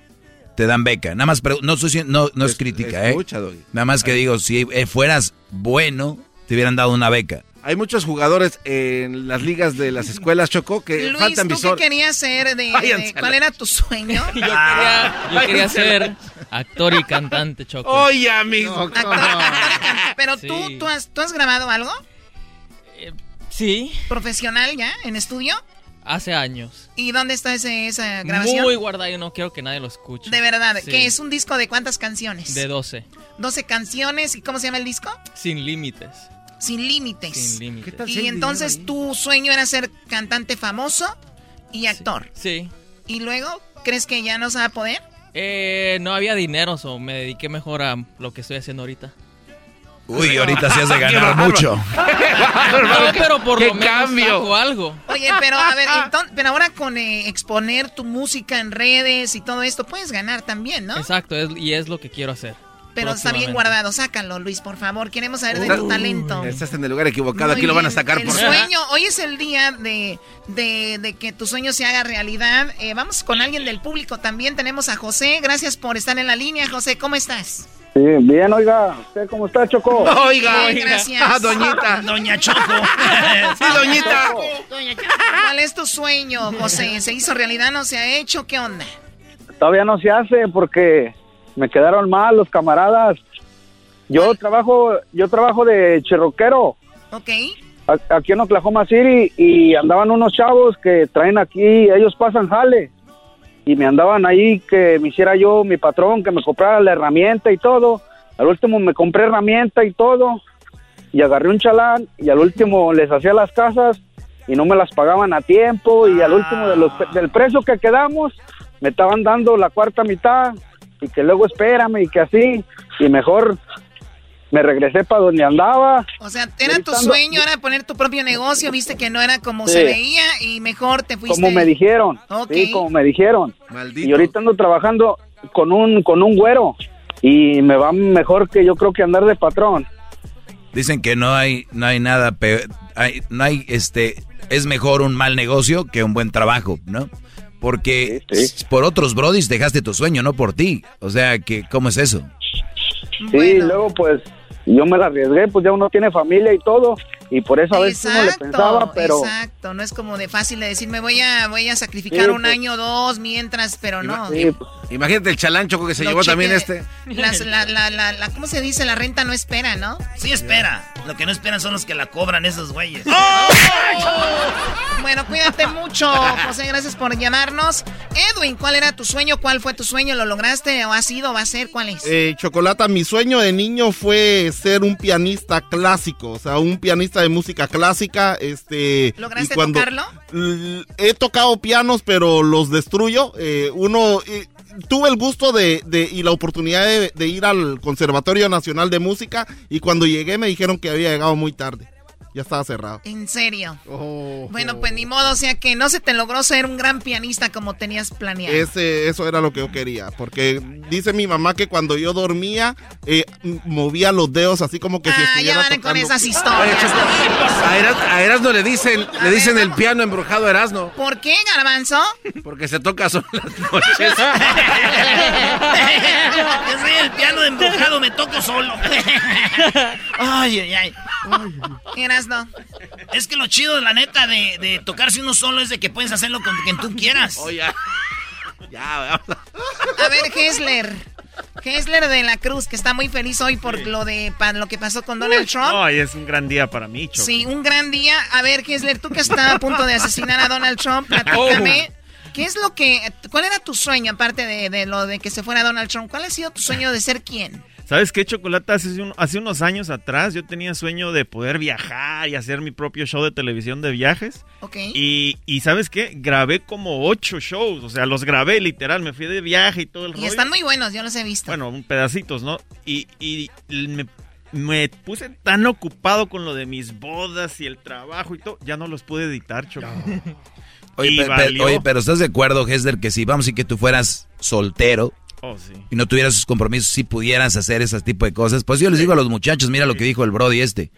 te dan beca. Nada más, pero no, no, no es crítica, escucha, ¿eh? Doggy. Nada más que digo, si eh, fueras bueno, te hubieran dado una beca. Hay muchos jugadores en las ligas de las escuelas, Choco, que Luis, faltan ¿tú visor. qué querías ser? De, ¿Cuál era tu sueño? *laughs* Yo quería, yo quería ser *laughs* actor y cantante, Choco. Oye, amigo. Actor. Pero tú, Sí. tú, has, ¿tú has grabado algo? Sí, ¿Profesional ya? ¿En estudio? Hace años. ¿Y dónde está ese, esa grabación? Muy guardado, yo no quiero que nadie lo escuche. De verdad, Sí. ¿qué es un disco de cuántas canciones? De 12. 12 canciones. ¿Y cómo se llama el disco? Sin límites. Sin límites. Sin límites. ¿Qué tal si Y entonces tu sueño era ser cantante famoso y actor. Sí. ¿Y luego crees que ya no se va a poder? Eh, no había dinero, o me dediqué mejor a lo que estoy haciendo ahorita. Uy, ahorita sí has de *laughs* Qué ganar bárbaro. mucho. *laughs* No, pero por ¡Qué lo menos cambio! saco algo. Oye, pero a ver, *laughs* enton- pero ahora con eh, exponer tu música en redes y todo esto, puedes ganar también, ¿no? Exacto, es- y es lo que quiero hacer. Pero está bien guardado, sácalo, Luis, por favor. Queremos saber de tu talento. Estás en el lugar equivocado, Muy aquí lo van a sacar El por sueño, hoy es el día de, de, de que tu sueño se haga realidad. Eh, vamos con alguien del público también. Tenemos a José. Gracias por estar en la línea, José. ¿Cómo estás? Sí, bien, oiga. ¿Usted cómo está, Choco? *laughs* Bien, gracias. Ah, doñita. *laughs* Doña Choco. *laughs* sí, doñita. ¿Cuál es tu sueño, José? ¿Se hizo realidad? ¿No se ha hecho? ¿Qué onda? Todavía no se hace porque me quedaron mal los camaradas. Yo trabajo, yo trabajo de cherroquero Ok. aquí en Oklahoma City y andaban unos chavos que traen aquí, ellos pasan jale y me andaban ahí que me hiciera yo mi patrón, que me comprara la herramienta y todo. Al último me compré herramienta y todo y agarré un chalán y al último les hacía las casas y no me las pagaban a tiempo y al último de los, del precio que quedamos me estaban dando la cuarta mitad y que luego espérame y que así y mejor me regresé para donde andaba. O sea, era tu sueño, era poner tu propio negocio, viste que no era como Sí. se veía y mejor te fuiste. como me dijeron. Ok. Sí, como me dijeron. Maldito. Y ahorita ando trabajando con un con un güero y me va mejor que yo creo que andar de patrón. Dicen que no hay, no hay nada peor, hay, no hay, este, es mejor un mal negocio que un buen trabajo, ¿no? Porque por otros brodis dejaste tu sueño, no por ti. O sea, que ¿cómo es eso? Sí, luego pues yo me la arriesgué, pues ya uno tiene familia y todo y por eso a veces uno le pensaba, pero exacto, no es como de fácil de decir, me voy a voy a sacrificar Sí, un pues. año o dos mientras, pero no. Im- Imagínate el chalán choco que se Lo llevó también este. Las- la, la, la, la- ¿Cómo se dice? La renta no espera, ¿no? Sí espera. Lo que no esperan son los que la cobran esos güeyes. Bueno, cuídate mucho, José, gracias por llamarnos. Edwin, ¿cuál era tu sueño? ¿Cuál fue tu sueño? ¿Lo lograste o ha sido? ¿Va a ser? ¿Cuál es? Eh, Chocolata, mi sueño de niño fue ser un pianista clásico, o sea, un pianista de música clásica, este... ¿Lograste y cuando- tocarlo? L- He tocado pianos, pero los destruyo. Eh, uno... eh, Tuve el gusto de, de- y la oportunidad de, de ir al Conservatorio Nacional de Música y cuando llegué me dijeron que había llegado muy tarde. Ya estaba cerrado. En serio. Oh, Bueno, pues ni modo, o sea que no se te logró ser un gran pianista como tenías planeado. Ese, eso era lo que yo quería, porque dice mi mamá que cuando yo dormía eh, movía los dedos así como que si Ah, ya estuviera van con tocando. esas historias. A, Eras- a Erasno le dicen, le dicen el piano embrujado a Erasno. ¿Por qué, Garbanzo? Porque se toca solo las noches. *laughs* *laughs* Yo soy el piano embrujado, me toco solo. *laughs* Ay, ay, ay. Eras no. Es que lo chido, la neta, de, de tocarse uno solo es de que puedes hacerlo con quien tú quieras. Oh, ya. Ya, vamos. A ver, Hessler. Hessler de la Cruz, que está muy feliz hoy por lo de pa- lo que pasó con Donald Trump. Ay, es un gran día para mí, Choco. Sí, un gran día. A ver, Hessler, tú que estás a punto de asesinar a Donald Trump, platícame. ¿Qué es lo que, cuál era tu sueño, aparte de, de lo de que se fuera Donald Trump? ¿Cuál ha sido tu sueño de ser quién? ¿Sabes qué, Chocolata? Hace, hace, unos años atrás yo tenía sueño de poder viajar y hacer mi propio show de televisión de viajes. Ok. Y, y ¿sabes qué? Grabé como ocho shows. O sea, los grabé literal. Me fui de viaje y todo el y están muy buenos, yo los he visto. Bueno, pedacitos, ¿no? Y, y me, me, puse tan ocupado con lo de mis bodas y el trabajo y todo. Ya no los pude editar, Chocolata. Oye, oye, pero ¿estás de acuerdo, Hesler, que si vamos y que tú fueras soltero Oh, y no tuvieras sus compromisos, si pudieras hacer ese tipo de cosas. Pues yo les digo a los muchachos, mira lo que dijo el Brody este.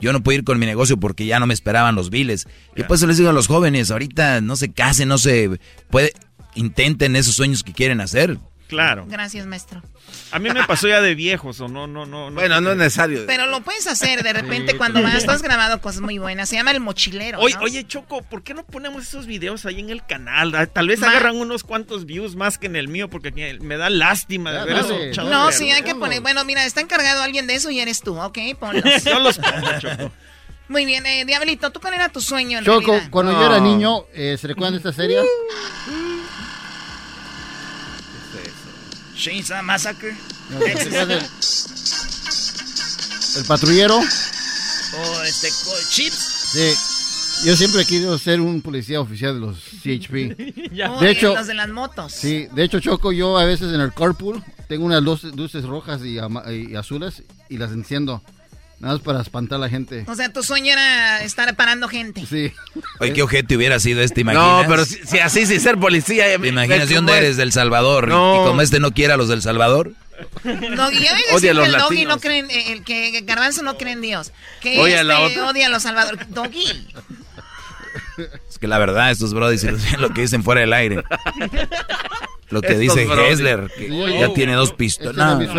Yo no puedo ir con mi negocio porque ya no me esperaban los biles. Y pues les digo a los jóvenes, ahorita no se casen, no se puede, intenten esos sueños que quieren hacer. Claro. Gracias, maestro. A mí me pasó ya de viejos, o no, no, no. Bueno, no es necesario. Pero lo puedes hacer de repente cuando vas. Has grabado cosas muy buenas. Se llama El Mochilero. Oye, oye, Choco, ¿por qué no ponemos esos videos ahí en el canal? Ah, tal vez agarran unos cuantos views más que en el mío, porque me da lástima de ver eso. No, sí, hay que poner. Bueno, mira, está encargado alguien de eso y eres tú, ¿ok? Ponlos. *laughs* no los pongo, Choco. Muy bien, eh, Diablito, ¿tú cuál era tu sueño en Choco, cuando yo era niño, eh, ¿se recuerdan de esta serie? Chainsaw Massacre. el, patrullero. O este, Chips. Sí. Yo siempre he querido ser un policía oficial de los CHP. *laughs* de hecho, los de las motos. Sí, de hecho, Choco, yo a veces en el carpool tengo unas luces, luces rojas y, y azules y las enciendo. Nada más para espantar a la gente. O sea, tu sueño era estar parando gente. Sí. Oye, qué ojete hubiera sido este, imaginas. No, pero si, así, sin ser policía. ¿Te imaginas de dónde eres? Del Salvador. No. Y como este no quiere a los del Salvador. Doggy, odia a los que el Doggy no cree en, eh, el que Garbanzo no cree en Dios. Que odia, este, la otra. odia a los Salvador. Doggy. Es que la verdad, estos brodis lo que dicen fuera del aire. Lo que dice Hessler, que ya tiene dos pistolas. No.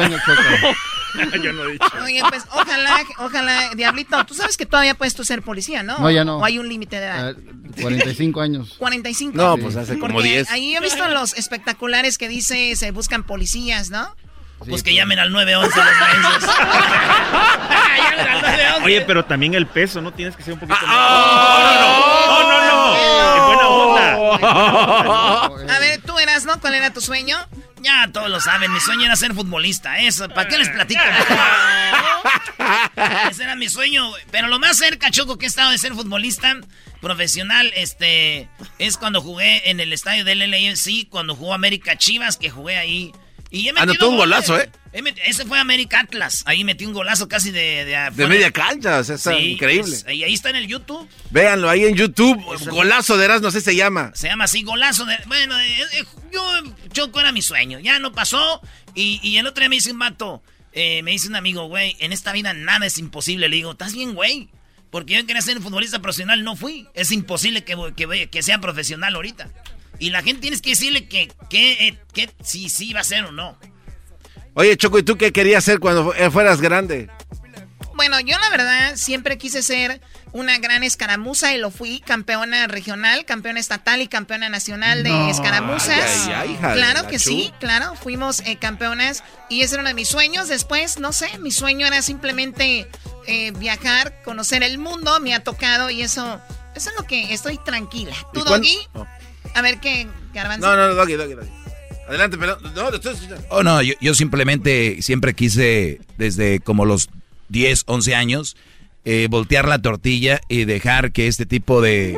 Yo no he dicho. Oye, pues ojalá, ojalá, Diablito, tú sabes que todavía puedes tú ser policía, ¿no? No, ya no. ¿O hay un límite de edad? 45 años. 45. No, pues hace como 10. Ahí he visto los espectaculares que dice se buscan policías, ¿no? pues que llamen al 911 los mensos. Oye, pero también el peso, ¿no? Tienes que ser un poquito ah, más. no, no, no, no. En buena onda. A ver, tú eras, ¿no? ¿Cuál era tu sueño? Ya todos lo saben, mi sueño era ser futbolista. Eso, ¿para qué les platico? *laughs* Ese era mi sueño. Pero lo más cerca, Choco, que he estado de ser futbolista profesional, este, es cuando jugué en el estadio del LAFC, cuando jugó América Chivas, que jugué ahí. Y he Anotó un golazo, ¿eh? Ese fue América Atlas. Ahí metí un golazo casi de... De, media cancha, o sea, está increíble. y ahí está en el YouTube. Véanlo, ahí en YouTube. golazo de Erasmo, sé se llama. Se llama así, golazo de... Bueno, eh, eh, yo, Choco era mi sueño. Ya no pasó. Y, y el otro día me dice un mato, eh, me dice un amigo, güey, en esta vida nada es imposible. Le digo, ¿estás bien, güey? Porque yo quería ser un futbolista profesional, no fui. Es imposible que, que, que sea profesional ahorita. Y la gente tienes que decirle que, que, que si sí va a ser o no. Oye, Choco, ¿y tú qué querías ser cuando fueras grande? Bueno, yo la verdad siempre quise ser una gran escaramuza y lo fui campeona regional, campeona estatal y campeona nacional de escaramuzas. claro que sí, claro, fuimos eh, campeonas y ese era uno de mis sueños. Después, no sé, mi sueño era simplemente eh, viajar, conocer el mundo, me ha tocado y eso, eso es lo que estoy tranquila. ¿Tú, Doggy? A ver qué, Garbanzo. No, no, Doggy, Doggy, Doggy. Adelante, pero no, Oh, no, yo, yo, simplemente siempre quise, desde como los 10, 11 años, eh, voltear la tortilla y dejar que este tipo de,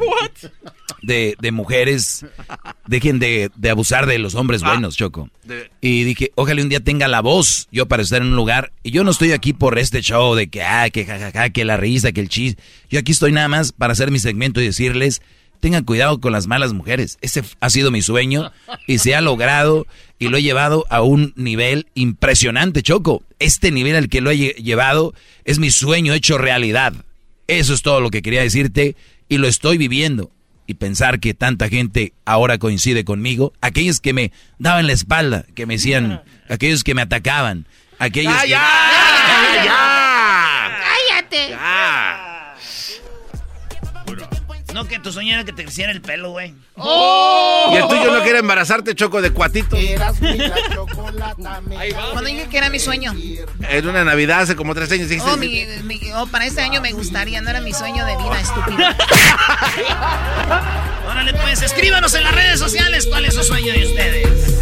de, de, mujeres dejen de, de, abusar de los hombres ah. buenos, Choco. Y dije, ojalá un día tenga la voz yo para estar en un lugar. Y yo no estoy aquí por este show de que, ah, que jajaja, que la risa, que el chis. Yo aquí estoy nada más para hacer mi segmento y decirles tengan cuidado con las malas mujeres. Ese ha sido mi sueño y se ha logrado y lo he llevado a un nivel impresionante, Choco. Este nivel al que lo he llevado es mi sueño hecho realidad. Eso es todo lo que quería decirte y lo estoy viviendo. Y pensar que tanta gente ahora coincide conmigo, aquellos que me daban la espalda, que me decían, aquellos que me atacaban, aquellos ¡Ya, que... ya! ¡Ya, ya! ¡Cállate! No, que tu sueño era que te creciera el pelo, güey. ¡Oh! Y el tuyo no quiere embarazarte, Choco, de cuatito. Cuando dije que era mi sueño. En una Navidad hace como tres años dijiste. Oh, mi, oh, para este año me gustaría, no era mi sueño de vida, estúpido. *laughs* Órale, pues, escríbanos en las redes sociales cuál es su sueño de ustedes.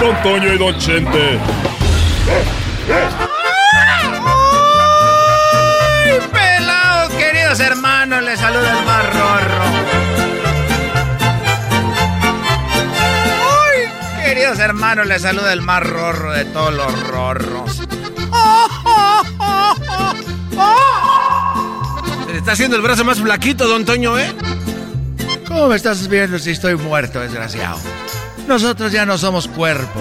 Don Toño y Don Chente. ¡Ay, pelado, queridos hermanos! Les saluda el más rorro. ¡Ay, queridos hermanos! Les saluda el más rorro de todos los rorros. Se le está haciendo el brazo más flaquito, don Toño, ¿eh? ¿Cómo me estás viendo si estoy muerto, desgraciado? Nosotros ya no somos cuerpo.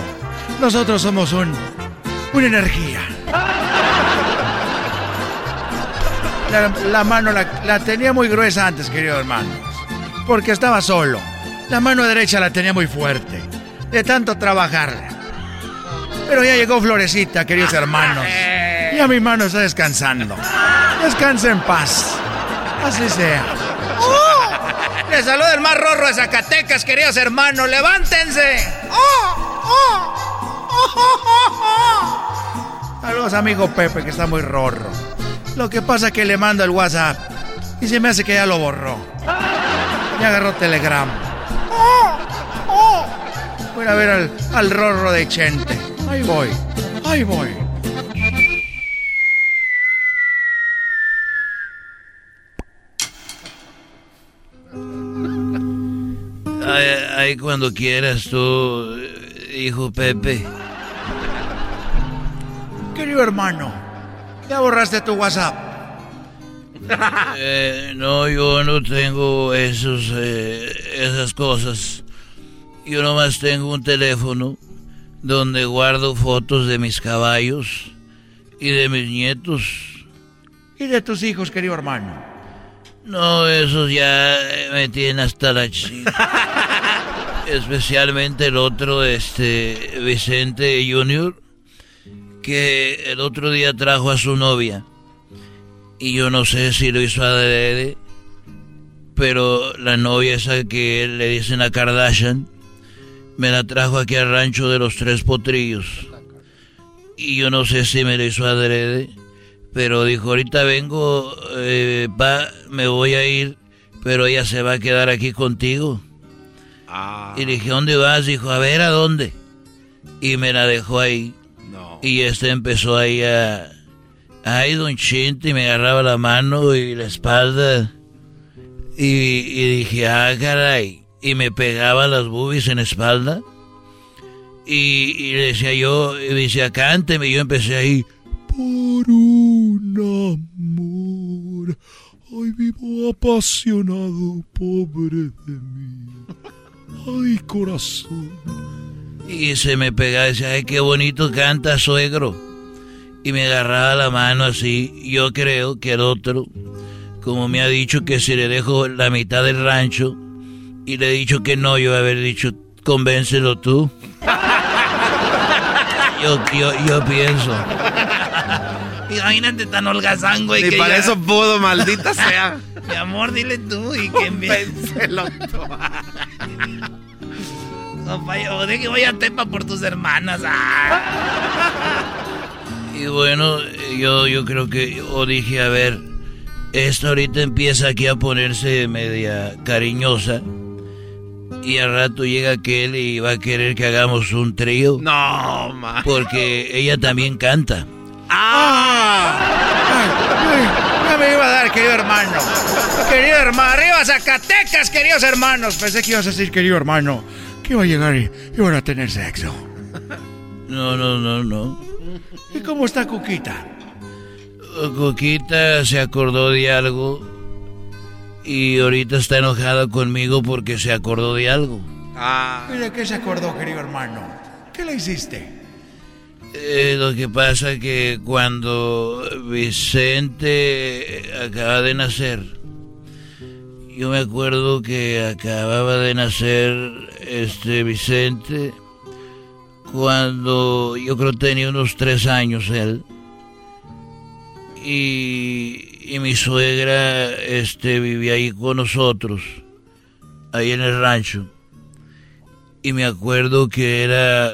Nosotros somos un. una energía. La, la mano la, la tenía muy gruesa antes, queridos hermanos. Porque estaba solo. La mano derecha la tenía muy fuerte. De tanto trabajarla. Pero ya llegó Florecita, queridos hermanos. *laughs* Ya mi mano está descansando. Descansa en paz. Así sea. Les saluda el más rorro de Zacatecas, queridos hermanos. ¡Levántense! Saludos, amigo Pepe, que está muy rorro. Lo que pasa es que le mando el WhatsApp y se me hace que ya lo borró. Ya agarró Telegram. Voy a ver al, al rorro de Chente. Ahí voy, ahí voy. Ahí, cuando quieras tú, hijo Pepe. Querido hermano, ya borraste tu WhatsApp. Eh, no, yo no tengo esos, eh, esas cosas. Yo nomás tengo un teléfono donde guardo fotos de mis caballos y de mis nietos. ¿Y de tus hijos, querido hermano? No, esos ya me tienen hasta la chica. *laughs* Especialmente el otro, este, Vicente Junior, que el otro día trajo a su novia. Y yo no sé si lo hizo adrede, pero la novia esa que le dicen a Kardashian, me la trajo aquí al rancho de los tres potrillos. Y yo no sé si me lo hizo adrede, pero dijo, ahorita vengo, eh, va, me voy a ir, pero ella se va a quedar aquí contigo. Y le dije, ¿dónde vas? Dijo, a ver, ¿a dónde? Y me la dejó ahí. Y este empezó ahí a... Ay, don Chente, y me agarraba la mano y la espalda. Y, y dije, ah, caray. Y me pegaba las boobies en la espalda. Y, y le decía yo, y me decía, cánteme. Y yo empecé ahí. Por un amor, hoy vivo apasionado, pobre de mí. Ay, corazón. Y se me pegaba y decía, ay, qué bonito canta, suegro. Y me agarraba la mano así. Yo creo que el otro, como me ha dicho que si le dejo la mitad del rancho, y le he dicho que no, yo haber dicho, convéncelo tú. *laughs* Yo, yo, yo pienso. Imagínate tan holgazán, güey. Ni que para ya- eso pudo, maldita *laughs* sea. Mi amor, dile tú y que *laughs* vaya, o de que voy a Tepa por tus hermanas. ah. Y bueno, yo, yo creo que yo dije, a ver, esta ahorita empieza aquí a ponerse media cariñosa. Y al rato llega aquel y va a querer que hagamos un trío. No, ma. Porque ella también canta. ¡Ah! Ay, me iba a dar, querido hermano. Querido hermano, arriba Zacatecas, queridos hermanos. Pensé que ibas a decir, querido hermano, que iba a llegar y iban a tener sexo. No, no, no, no. ¿Y cómo está Cuquita? Coquita se acordó de algo y ahorita está enojada conmigo porque se acordó de algo. ¿Y de qué se acordó, querido hermano? ¿Qué le hiciste? Eh, lo que pasa que cuando Vicente acaba de nacer, yo me acuerdo que acababa de nacer este Vicente cuando yo creo tenía unos tres años él. Y, y mi suegra este, vivía ahí con nosotros, ahí en el rancho. Y me acuerdo que era...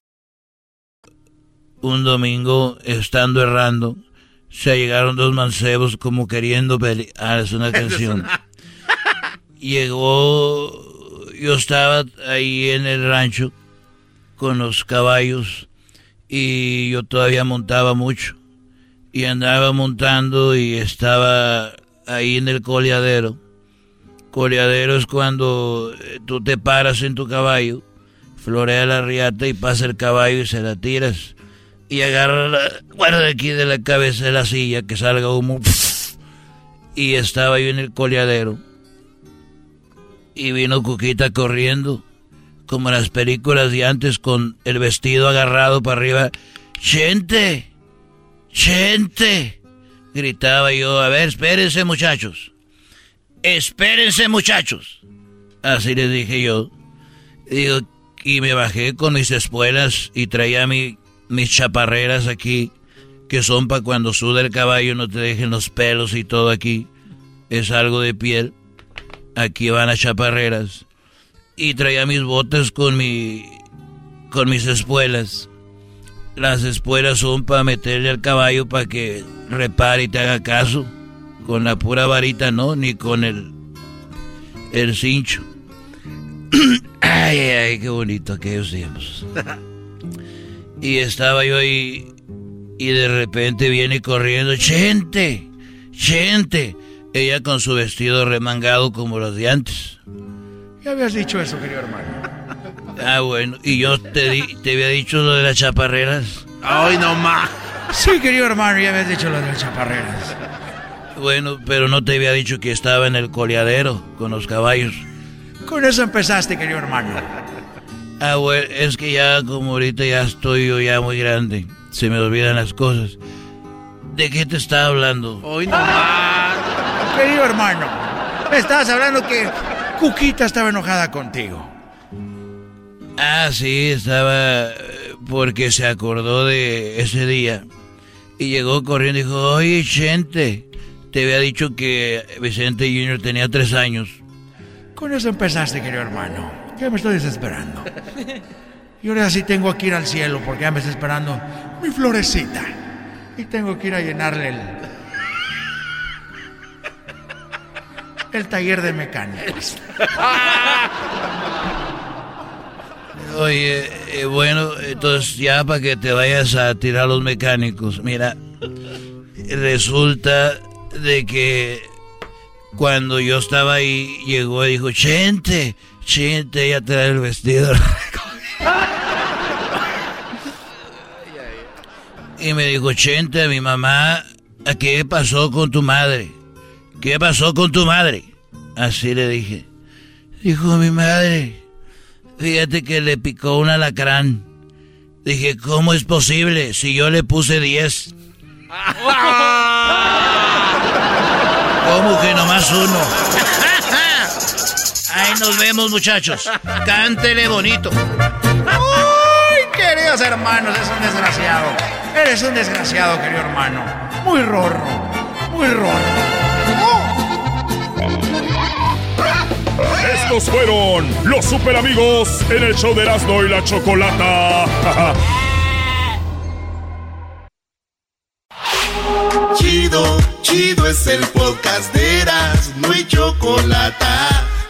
Un domingo, estando errando, se llegaron dos mancebos como queriendo pelear. Ah, es una *laughs* canción. Llegó, yo estaba ahí en el rancho con los caballos y yo todavía montaba mucho. Y andaba montando y estaba ahí en el coleadero. Coleadero es cuando eh, tú te paras en tu caballo, florea la riata y pasa el caballo y se la tiras y agarra la guarda aquí de la cabeza de la silla que salga humo y estaba yo en el coleadero y vino Cuquita corriendo como en las películas de antes con el vestido agarrado para arriba gente gente gritaba yo a ver espérense muchachos espérense muchachos así les dije yo. Digo, y me bajé con mis espuelas y traía mi mis chaparreras aquí, que son para cuando suda el caballo no te dejen los pelos y todo aquí. Es algo de piel. Aquí van las chaparreras. Y traía mis botas con mi. con mis espuelas. Las espuelas son para meterle al caballo para que repare y te haga caso. Con la pura varita no, ni con el. el cincho. *coughs* ay, ay, qué bonito aquellos tiempos. *laughs* Y estaba yo ahí y de repente viene corriendo, gente, gente. Ella con su vestido remangado como los de antes. Ya habías dicho eso, querido hermano. Ah, bueno, y yo te, di- te había dicho lo de las chaparreras. Ay, no más. Sí, querido hermano, ya habías dicho lo de las chaparreras. Bueno, pero no te había dicho que estaba en el coleadero con los caballos. Con eso empezaste, querido hermano. Ah, bueno, es que ya como ahorita ya estoy yo ya muy grande, se me olvidan las cosas. ¿De qué te estaba hablando? Hoy no más. Querido hermano, me estabas hablando que Cuquita estaba enojada contigo. Ah, sí, estaba porque se acordó de ese día y llegó corriendo y dijo, oye, gente, te había dicho que Vicente Junior tenía tres años. Con eso empezaste, querido hermano. Ya me estoy desesperando. Y ahora sí tengo que ir al cielo porque ya me está esperando mi florecita. Y tengo que ir a llenarle el. El taller de mecánicos. Oye, eh, bueno, entonces ya para que te vayas a tirar los mecánicos, mira, resulta de que cuando yo estaba ahí, llegó y dijo, Chente, Chente, ya trae el vestido. y me dijo, Chente, mi mamá, ¿qué pasó con tu madre? ¿Qué pasó con tu madre? Así le dije. Dijo mi madre, fíjate que le picó un alacrán. Dije, ¿cómo es posible si yo le puse 10? *laughs* ¿Cómo que nomás uno? Ahí nos vemos, muchachos. Cántele bonito. ¡Ay, queridos hermanos! Es un desgraciado. Eres un desgraciado, querido hermano. Muy rorro. Muy rorro. Estos fueron los super amigos en el show de Erasmo y la Chocolata. *laughs* chido, chido es el podcast de Erasmo y Chocolata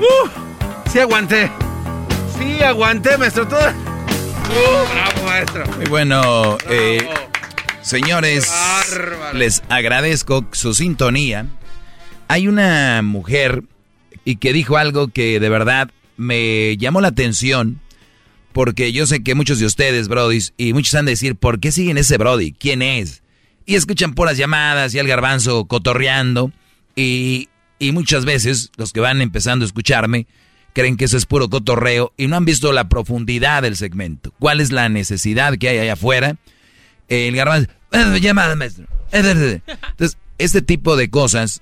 Uh, sí aguanté. Sí aguanté, maestro. Todo... Uh, bravo, maestro. Muy bueno, eh, señores, les agradezco su sintonía. Hay una mujer y que dijo algo que de verdad me llamó la atención porque yo sé que muchos de ustedes, Brody, y muchos han de decir, ¿por qué siguen ese Brody? ¿Quién es? Y escuchan por las llamadas y al garbanzo cotorreando y, y muchas veces los que van empezando a escucharme creen que eso es puro cotorreo y no han visto la profundidad del segmento. ¿Cuál es la necesidad que hay allá afuera? El garbanzo, "Eh, llamada, maestro. Eh, eh, eh". Entonces, este tipo de cosas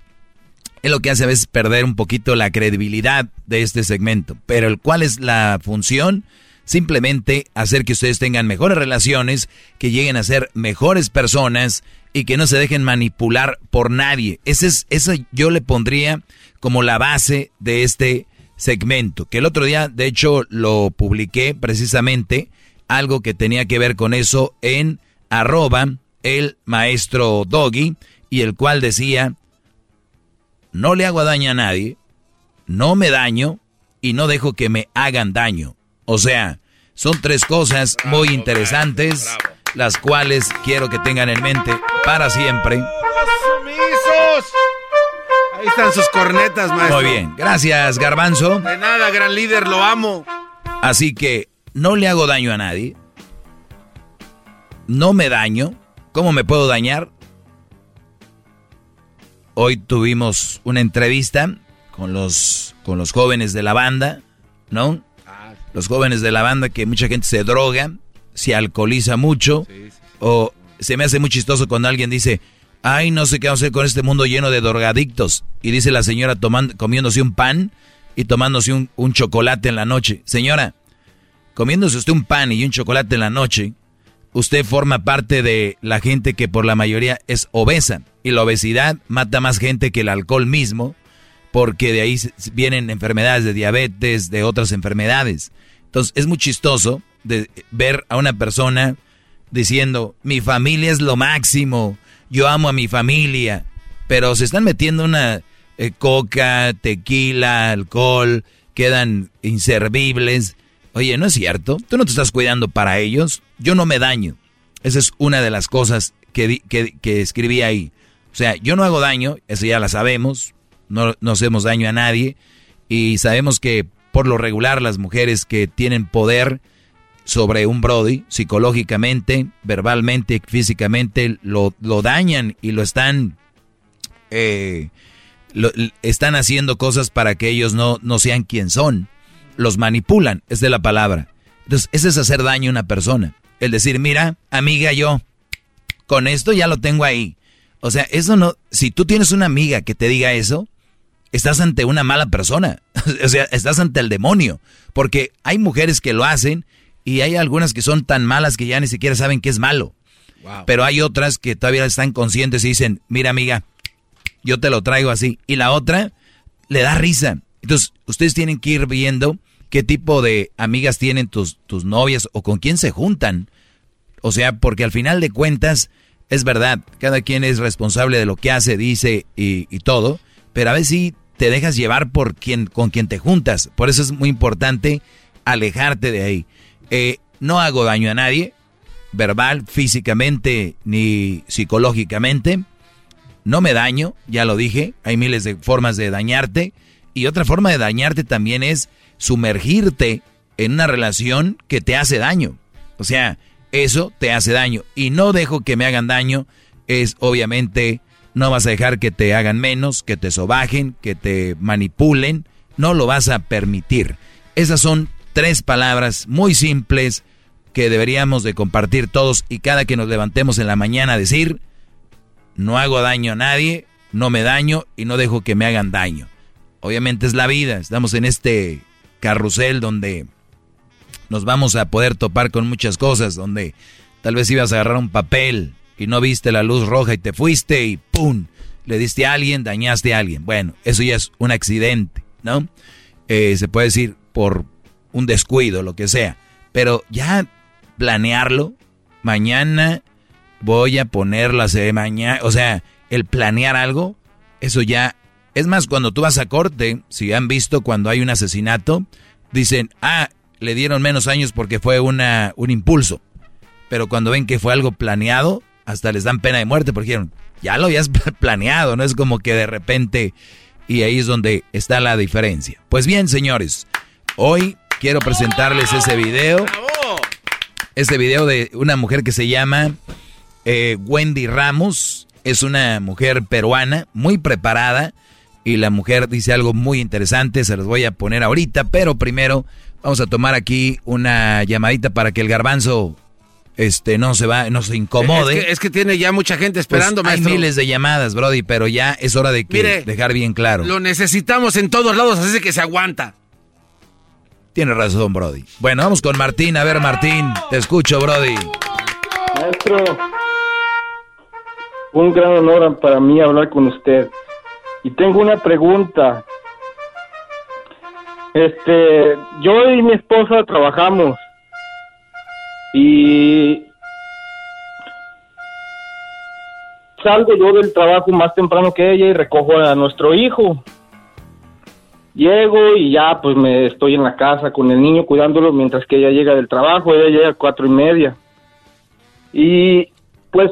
es lo que hace a veces perder un poquito la credibilidad de este segmento. Pero el- ¿cuál es la función? Simplemente hacer que ustedes tengan mejores relaciones, que lleguen a ser mejores personas y que no se dejen manipular por nadie. Ese es, eso yo le pondría como la base de este segmento. Que el otro día, de hecho, lo publiqué precisamente, algo que tenía que ver con eso en arroba el maestro Doggy, y el cual decía, no le hago daño a nadie, no me daño y no dejo que me hagan daño. O sea, son tres cosas muy interesantes, las cuales quiero que tengan en mente para siempre. ¡Sumisos! Ahí están sus cornetas, maestro. Muy bien, gracias Garbanzo. De nada, gran líder, lo amo. Así que no le hago daño a nadie, no me daño. ¿Cómo me puedo dañar? Hoy tuvimos una entrevista con los, con los jóvenes de la banda, ¿no? Los jóvenes de la banda que mucha gente se droga, se alcoholiza mucho, o se me hace muy chistoso cuando alguien dice, ay, no sé qué vamos a hacer con este mundo lleno de drogadictos. Y dice la señora tomando, comiéndose un pan y tomándose un, un chocolate en la noche. Señora, comiéndose usted un pan y un chocolate en la noche, usted forma parte de la gente que por la mayoría es obesa. Y la obesidad mata más gente que el alcohol mismo, porque de ahí vienen enfermedades de diabetes, de otras enfermedades. Entonces es muy chistoso de ver a una persona diciendo, mi familia es lo máximo, yo amo a mi familia, pero se están metiendo una eh, coca, tequila, alcohol, quedan inservibles. Oye, no es cierto, tú no te estás cuidando para ellos, yo no me daño. Esa es una de las cosas que, que escribí ahí. O sea, yo no hago daño, eso ya la sabemos, no, no hacemos daño a nadie y sabemos que por lo regular las mujeres que tienen poder sobre un Brody, psicológicamente, verbalmente, físicamente, lo, lo dañan y lo están, eh, lo- están haciendo cosas para que ellos no, no sean quien son. Los manipulan, es de la palabra. Entonces, ese es hacer daño a una persona. El decir, mira, amiga, yo con esto ya lo tengo ahí. O sea, eso no, si tú tienes una amiga que te diga eso, estás ante una mala persona. *laughs* o sea, estás ante el demonio. Porque hay mujeres que lo hacen y hay algunas que son tan malas que ya ni siquiera saben que es malo. Pero hay otras que todavía están conscientes y dicen, mira amiga, yo te lo traigo así. Y la otra le da risa. Entonces, ustedes tienen que ir viendo qué tipo de amigas tienen tus, tus novias o con quién se juntan. O sea, porque al final de cuentas, es verdad, cada quien es responsable de lo que hace, dice y, y todo, pero a veces sí te dejas llevar por quien, con quien te juntas. Por eso es muy importante alejarte de ahí. Eh, no hago daño a nadie, verbal, físicamente ni psicológicamente. No me daño, ya lo dije, hay miles de formas de dañarte. Y otra forma de dañarte también es sumergirte en una relación que te hace daño. O sea, eso te hace daño. Y no dejo que me hagan daño es obviamente no vas a dejar que te hagan menos, que te sobajen, que te manipulen. No lo vas a permitir. Esas son tres palabras muy simples que deberíamos de compartir todos y cada que nos levantemos en la mañana decir, no hago daño a nadie, no me daño y no dejo que me hagan daño. Obviamente es la vida, estamos en este carrusel donde nos vamos a poder topar con muchas cosas, donde tal vez ibas a agarrar un papel y no viste la luz roja y te fuiste y ¡pum! Le diste a alguien, dañaste a alguien. Bueno, eso ya es un accidente, ¿no? Eh, se puede decir por un descuido, lo que sea. Pero ya planearlo, mañana voy a ponerla de mañana, o sea, el planear algo, eso ya... Es más, cuando tú vas a corte, si han visto cuando hay un asesinato, dicen, ah, le dieron menos años porque fue una, un impulso. Pero cuando ven que fue algo planeado, hasta les dan pena de muerte porque dijeron, ya lo habías *laughs* planeado, no es como que de repente... Y ahí es donde está la diferencia. Pues bien, señores, hoy quiero presentarles ese video. Este video de una mujer que se llama eh, Wendy Ramos. Es una mujer peruana, muy preparada. Y la mujer dice algo muy interesante, se los voy a poner ahorita. Pero primero vamos a tomar aquí una llamadita para que el garbanzo este no se va, no se incomode. Es que, tiene ya mucha gente esperando, pues Hay miles de llamadas, Brody, pero ya es hora de que dejar bien claro. Lo necesitamos en todos lados, así que se aguanta. Tiene razón, Brody. Bueno, vamos con Martín. A ver, Martín, te escucho, Brody. Maestro, un gran honor para mí hablar con usted. Y tengo una pregunta. Este, yo y mi esposa trabajamos y salgo yo del trabajo más temprano que ella y recojo a nuestro hijo. Llego y ya pues me estoy en la casa con el niño cuidándolo mientras que ella llega del trabajo, ella llega a cuatro y media. Y pues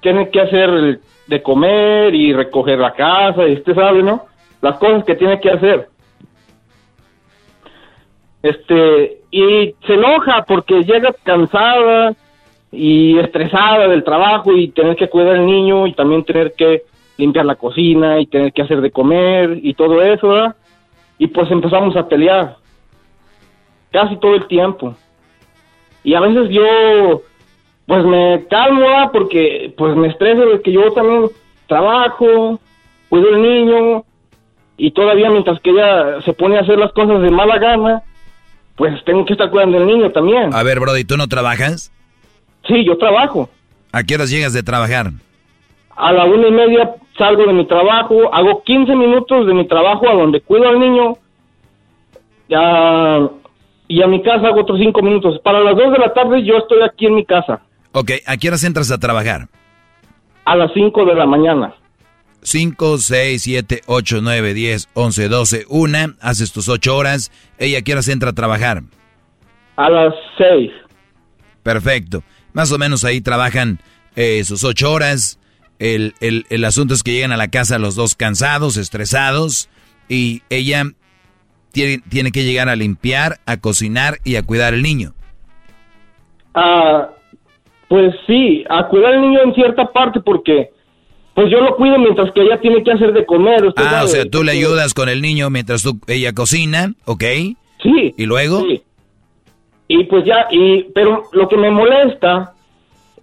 tiene que hacer de comer y recoger la casa y usted sabe, ¿no? Las cosas que tiene que hacer. Este, y se enoja porque llega cansada y estresada del trabajo y tener que cuidar al niño y también tener que limpiar la cocina y tener que hacer de comer y todo eso, ¿verdad? Y pues empezamos a pelear casi todo el tiempo. Y a veces yo pues me calmo ¿verdad? porque pues me estreso de que yo también trabajo, cuido al niño y todavía mientras que ella se pone a hacer las cosas de mala gana, pues tengo que estar cuidando del niño también. A ver, Brody, ¿tú no trabajas? Sí, yo trabajo. ¿A qué horas llegas de trabajar? A la una y media salgo de mi trabajo, hago 15 minutos de mi trabajo a donde cuido al niño ya, y a mi casa hago otros 5 minutos. Para las 2 de la tarde yo estoy aquí en mi casa. Ok, ¿a qué horas entras a trabajar? A las 5 de la mañana. 5, 6, 7, 8, 9, 10, 11, 12, 1. Haces tus 8 horas. ¿Ella a qué horas entra a trabajar? A las 6. Perfecto. Más o menos ahí trabajan eh, sus 8 horas. El, el, el asunto es que llegan a la casa los dos cansados, estresados. Y ella tiene, tiene que llegar a limpiar, a cocinar y a cuidar al niño. Ah, pues sí, a cuidar al niño en cierta parte porque pues yo lo cuido mientras que ella tiene que hacer de comer. ah, o sea, tú le ayudas con el niño mientras tú, ella cocina, ¿ok? Sí. ¿Y luego? Sí. Y pues ya, y, pero lo que me molesta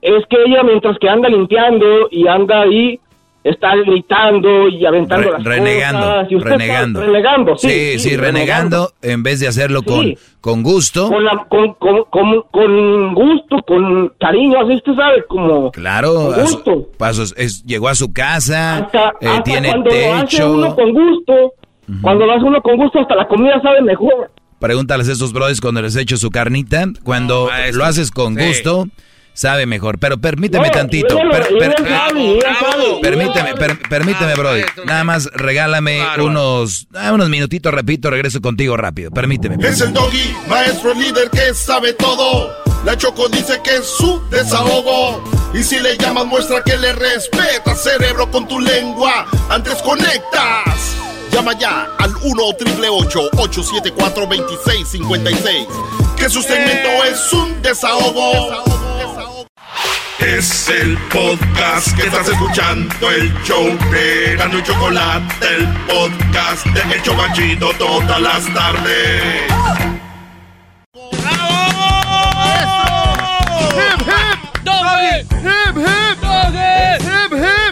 es que ella mientras que anda limpiando y anda ahí, está gritando y aventando las renegando, cosas. Y renegando. renegando, sí. Sí, sí, renegando, en vez de hacerlo con, con gusto. Con, con, con, con, gusto, con cariño, así usted sabe, como... Claro, con gusto. pasos, es, llegó a su casa, hasta, eh, hasta tiene cuando techo. lo hace uno con gusto, cuando lo hace uno con gusto, hasta la comida sabe mejor. Pregúntales a estos brothers cuando les echo su carnita. Cuando lo haces con Sí. Sabe mejor. Pero permíteme tantito. permíteme, per- permíteme, Brody. Nada más regálame unos, ah, unos minutitos, repito, regreso contigo rápido. Permíteme. Es el doggy, maestro líder que sabe todo. La Choco dice que es su desahogo. Y si le llamas, muestra que le respeta, cerebro, con tu lengua. Antes conectas. Llama ya al 1-888-874-2656. Que su segmento eh. es un desahogo. Es el podcast que estás escuchando, el show de Gano y Chocolate, el podcast de Hecho Machito todas las tardes.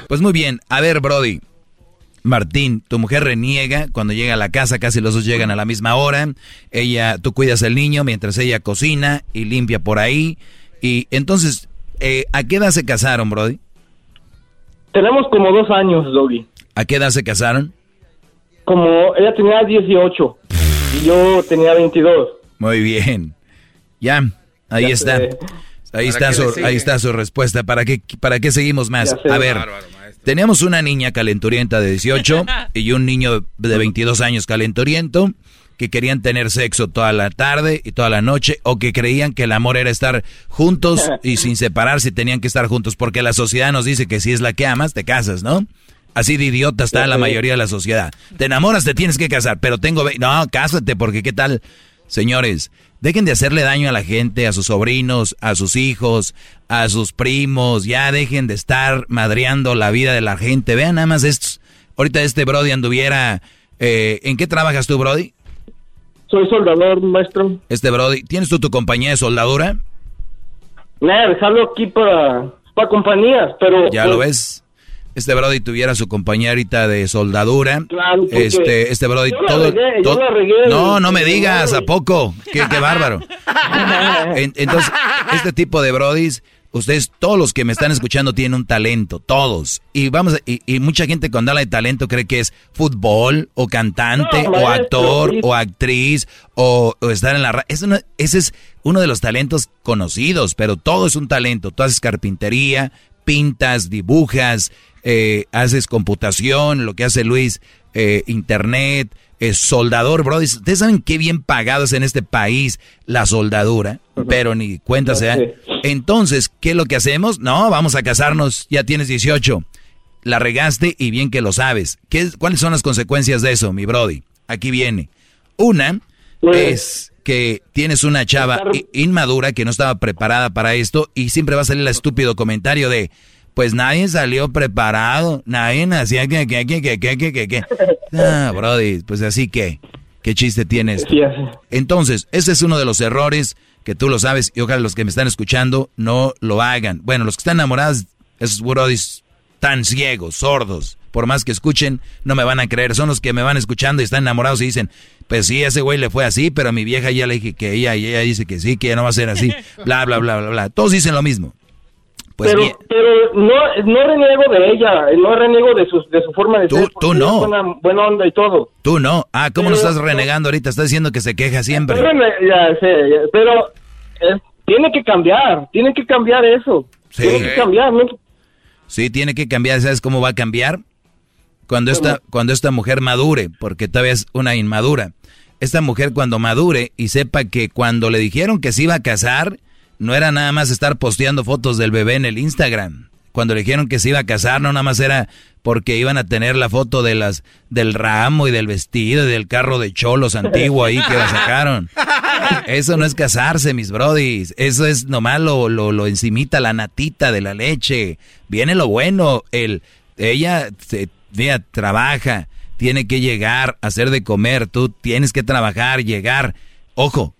Pues muy bien, a ver, Brody. Martín, tu mujer reniega cuando llega a la casa, casi los dos llegan a la misma hora. Ella, tú cuidas al niño mientras ella cocina y limpia por ahí. Y entonces, eh, ¿a qué edad se casaron, Brody? Tenemos como dos años, Doggy. ¿A qué edad se casaron? Como ella tenía 18 y yo tenía 22. Muy bien. Ya, ahí Ya está. sé. Ahí ¿Para está, su, ahí está su respuesta. ¿Para qué, ¿Para qué seguimos más? Ya sé. A ver, Bárbaro, tenemos una niña calenturienta de 18 *laughs* y un niño de 22 años calenturiento que querían tener sexo toda la tarde y toda la noche o que creían que el amor era estar juntos y *laughs* sin separarse tenían que estar juntos porque la sociedad nos dice que si es la que amas te casas, ¿no? Así de idiota está la mayoría de la sociedad. Te enamoras, te tienes que casar, pero tengo... No, cásate porque qué tal... Señores, dejen de hacerle daño a la gente, a sus sobrinos, a sus hijos, a sus primos. Ya dejen de estar madreando la vida de la gente. Vean nada más estos. Ahorita este Brody anduviera... eh, ¿En qué trabajas tú, Brody? Soy soldador, maestro. Este Brody, ¿tienes tú tu compañía de soldadura? Nada, dejarlo aquí para, para compañías, pero... Ya pues, lo ves. Este Brody tuviera su compañía ahorita de soldadura. Claro, este, este Brody yo todo. regué, yo todo- la regué. no, no me digas, ¿a poco? Qué, qué bárbaro. *laughs* En- entonces, este tipo de Brodis, ustedes, todos los que me están escuchando tienen un talento, todos. Y vamos, a- y, y mucha gente cuando habla de talento cree que es fútbol, o cantante, No, o actor, sí. o actriz, o, o estar en la radio. No- ese es uno de los talentos conocidos, pero todo es un talento. Tú haces carpintería, pintas, dibujas, eh, haces computación, lo que hace Luis, eh, internet, es soldador, bro. Ustedes saben qué bien pagado es en este país la soldadura, pero ni cuenta se da. Entonces, ¿qué es lo que hacemos? No, vamos a casarnos, ya tienes 18. La regaste y bien que lo sabes. ¿Qué, es- ¿Cuáles son las consecuencias de eso, mi Brody? Aquí viene. Una es que tienes una chava inmadura que no estaba preparada para esto y siempre va a salir el estúpido comentario de, pues nadie salió preparado, nadie hacía que, que, que, que, que, que, que, que. *laughs* Ah, Brody, pues así que, ¿qué chiste tienes? Entonces, ese es uno de los errores que tú lo sabes y ojalá los que me están escuchando no lo hagan. Bueno, los que están enamorados, esos brodis tan ciegos, sordos, por más que escuchen, no me van a creer. Son los que me van escuchando y están enamorados y dicen, pues sí, ese güey le fue así, pero a mi vieja ya le dije que ella, y ella dice que sí, que ya no va a ser así, *laughs* bla, bla, bla, bla, bla. Todos dicen lo mismo. Pues pero, bien, pero no, no reniego de ella, no reniego de su, de su forma de Tú- ser. tú no. es Buena, buena onda y todo. tú no. Ah, ¿cómo lo estás renegando ahorita? Estás diciendo que se queja siempre. Pero, me- ya sé, ya- pero eh, tiene que cambiar, tiene que cambiar eso. Sí. Tiene que cambiar, ¿no? Sí, tiene que cambiar. ¿Sabes cómo va a cambiar? Cuando esta, cuando esta mujer madure, porque todavía es una inmadura. Esta mujer cuando madure y sepa que cuando le dijeron que se iba a casar, no era nada más estar posteando fotos del bebé en el Instagram. Cuando le dijeron que se iba a casar, no nada más era porque iban a tener la foto de las, del ramo y del vestido y del carro de cholos antiguo ahí que la sacaron. Eso no es casarse, mis brodis. Eso es nomás lo, lo, lo encimita, la natita de la leche. Viene lo bueno. El, ella, se, mira, trabaja, tiene que llegar, hacer de comer. Tú tienes que trabajar, llegar. Ojo,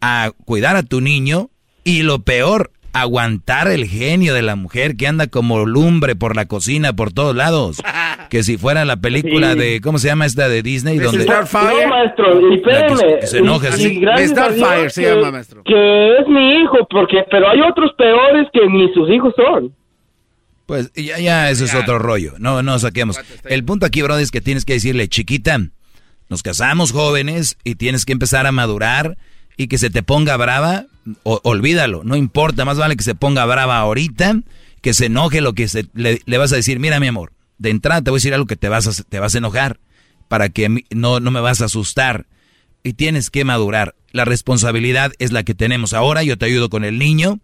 a cuidar a tu niño. Y lo peor, aguantar el genio de la mujer que anda como lumbre por la cocina, por todos lados. *laughs* Que si fuera la película Sí. de, ¿cómo se llama esta de Disney? No, Donde, No, maestro, y que que se enoja, sí. Starfire se llama, maestro. Que es mi hijo, porque, pero hay otros peores que ni sus hijos son. Pues ya, ya, eso es otro rollo. No, no saquemos. El punto aquí, bro, es que tienes que decirle, chiquita, nos casamos jóvenes y tienes que empezar a madurar y que se te ponga brava, olvídalo, no importa, más vale que se ponga brava ahorita, que se enoje lo que le, vas a decir, mira mi amor, de entrada te voy a decir algo que te vas a, te vas a enojar, para que no, no me vas a asustar. Y tienes que madurar. La responsabilidad es la que tenemos ahora, yo te ayudo con el niño,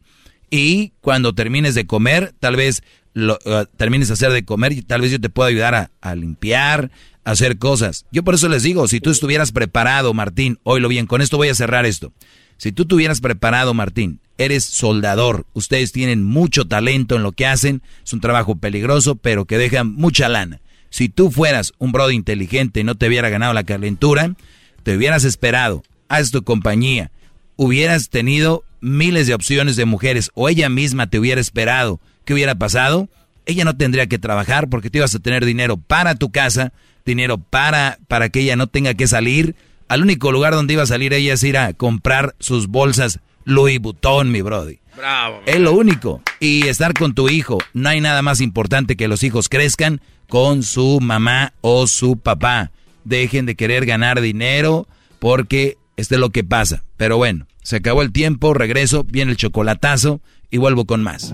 y cuando termines de comer, tal vez lo, eh, termines de hacer de comer y tal vez yo te pueda ayudar a, a limpiar, a hacer cosas. Yo por eso les digo, si tú estuvieras preparado, Martín, oílo bien, con esto voy a cerrar esto. Si tú tuvieras preparado, Martín, eres soldador, ustedes tienen mucho talento en lo que hacen, es un trabajo peligroso, pero que deja mucha lana. Si tú fueras un brother inteligente y no te hubiera ganado la calentura, te hubieras esperado, haz tu compañía, hubieras tenido miles de opciones de mujeres o ella misma te hubiera esperado, ¿qué hubiera pasado? Ella no tendría que trabajar porque tú ibas a tener dinero para tu casa, dinero para, para que ella no tenga que salir. Al único lugar donde iba a salir ella es ir a comprar sus bolsas Louis Vuitton, mi brody. Bravo. Es lo único. Y estar con tu hijo. No hay nada más importante que los hijos crezcan con su mamá o su papá. Dejen de querer ganar dinero porque esto es lo que pasa. Pero bueno, se acabó el tiempo, regreso, viene el chocolatazo y vuelvo con más. Es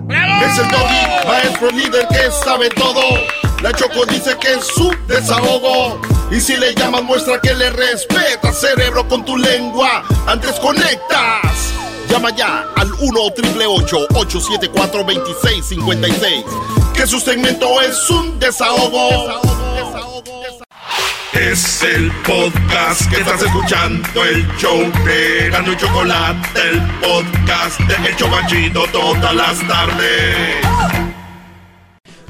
el doggy, maestro líder que sabe todo. La Choco dice que es su desahogo. Y si le llamas, muestra que le respeta, cerebro, con tu lengua. Antes conectas. Llama ya al 1-888-874-2656. Que su segmento es un desahogo. Es el podcast que estás escuchando, el show de y Chocolate, el podcast de El Chocachito todas las tardes.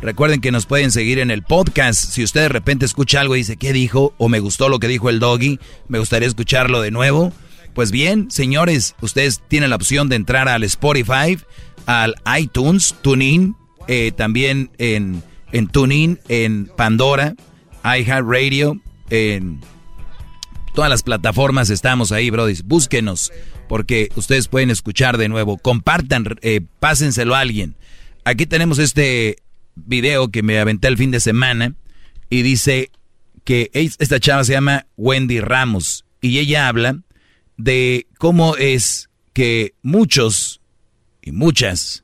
Recuerden que nos pueden seguir en el podcast. Si usted de repente escucha algo y dice, ¿qué dijo? O me gustó lo que dijo el doggy, me gustaría escucharlo de nuevo. Pues bien, señores, ustedes tienen la opción de entrar al Spotify, al iTunes, TuneIn, eh, también en, en TuneIn, en Pandora, iHeartRadio, en todas las plataformas estamos ahí, Brody. Búsquenos, porque ustedes pueden escuchar de nuevo. Compartan, eh, pásenselo a alguien. Aquí tenemos este video que me aventé el fin de semana y dice que esta chava se llama Wendy Ramos y ella habla de cómo es que muchos y muchas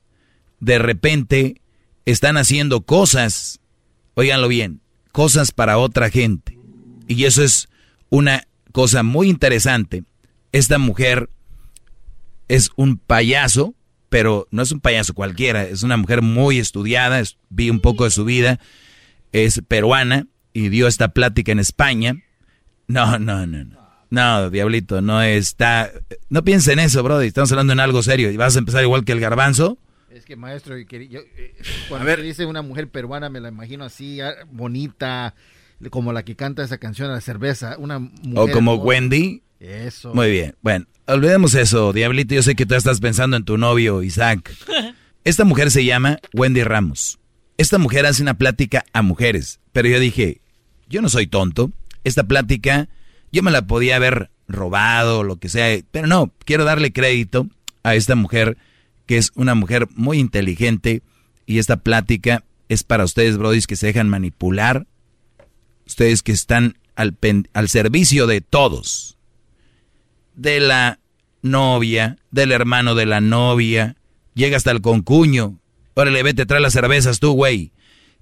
de repente están haciendo cosas, oiganlo bien, cosas para otra gente. Y eso es una cosa muy interesante. Esta mujer es un payaso, pero no es un payaso cualquiera, es una mujer muy estudiada, vi un poco de su vida, es peruana y dio esta plática en España. No, no, no, no. No, diablito, no está. No piensa en eso, bro. Estamos hablando en algo serio. ¿Y vas a empezar igual que el garbanzo? Es que, maestro, yo, eh, cuando ver. dice una mujer peruana, me la imagino así, ah, bonita, como la que canta esa canción, La cerveza. Una mujer o como Wendy. Eso. Muy bien. Bueno, olvidemos eso, diablito. Yo sé que tú estás pensando en tu novio, Isaac. *laughs* Esta mujer se llama Wendy Ramos. Esta mujer hace una plática a mujeres. Pero yo dije, yo no soy tonto. Esta plática yo me la podía haber robado, lo que sea, pero no, quiero darle crédito a esta mujer, que es una mujer muy inteligente, y esta plática es para ustedes, brodis, que se dejan manipular, ustedes que están al, al servicio de todos, de la novia, del hermano de la novia, llega hasta el concuño, órale, vete, trae las cervezas tú, güey.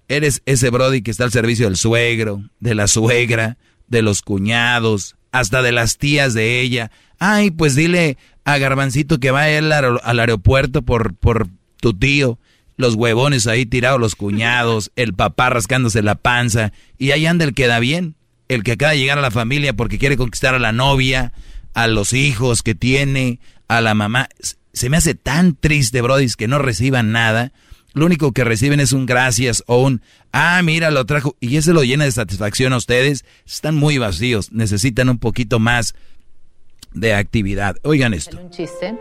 Eres ese brody que está al servicio del suegro, de la suegra, de los cuñados, hasta de las tías de ella. Ay, pues dile a Garbancito que va a ir al, aeropuerto por, por tu tío. Los huevones ahí tirados, los cuñados, *laughs* el papá rascándose la panza. Y ahí anda el que da bien, el que acaba de llegar a la familia porque quiere conquistar a la novia, a los hijos que tiene, a la mamá. Se me hace tan triste, Brody, que no reciban nada lo único que reciben es un gracias o un, ah, mira, lo trajo, y eso lo llena de satisfacción a ustedes, están muy vacíos, necesitan un poquito más de actividad. Oigan esto. Un chiste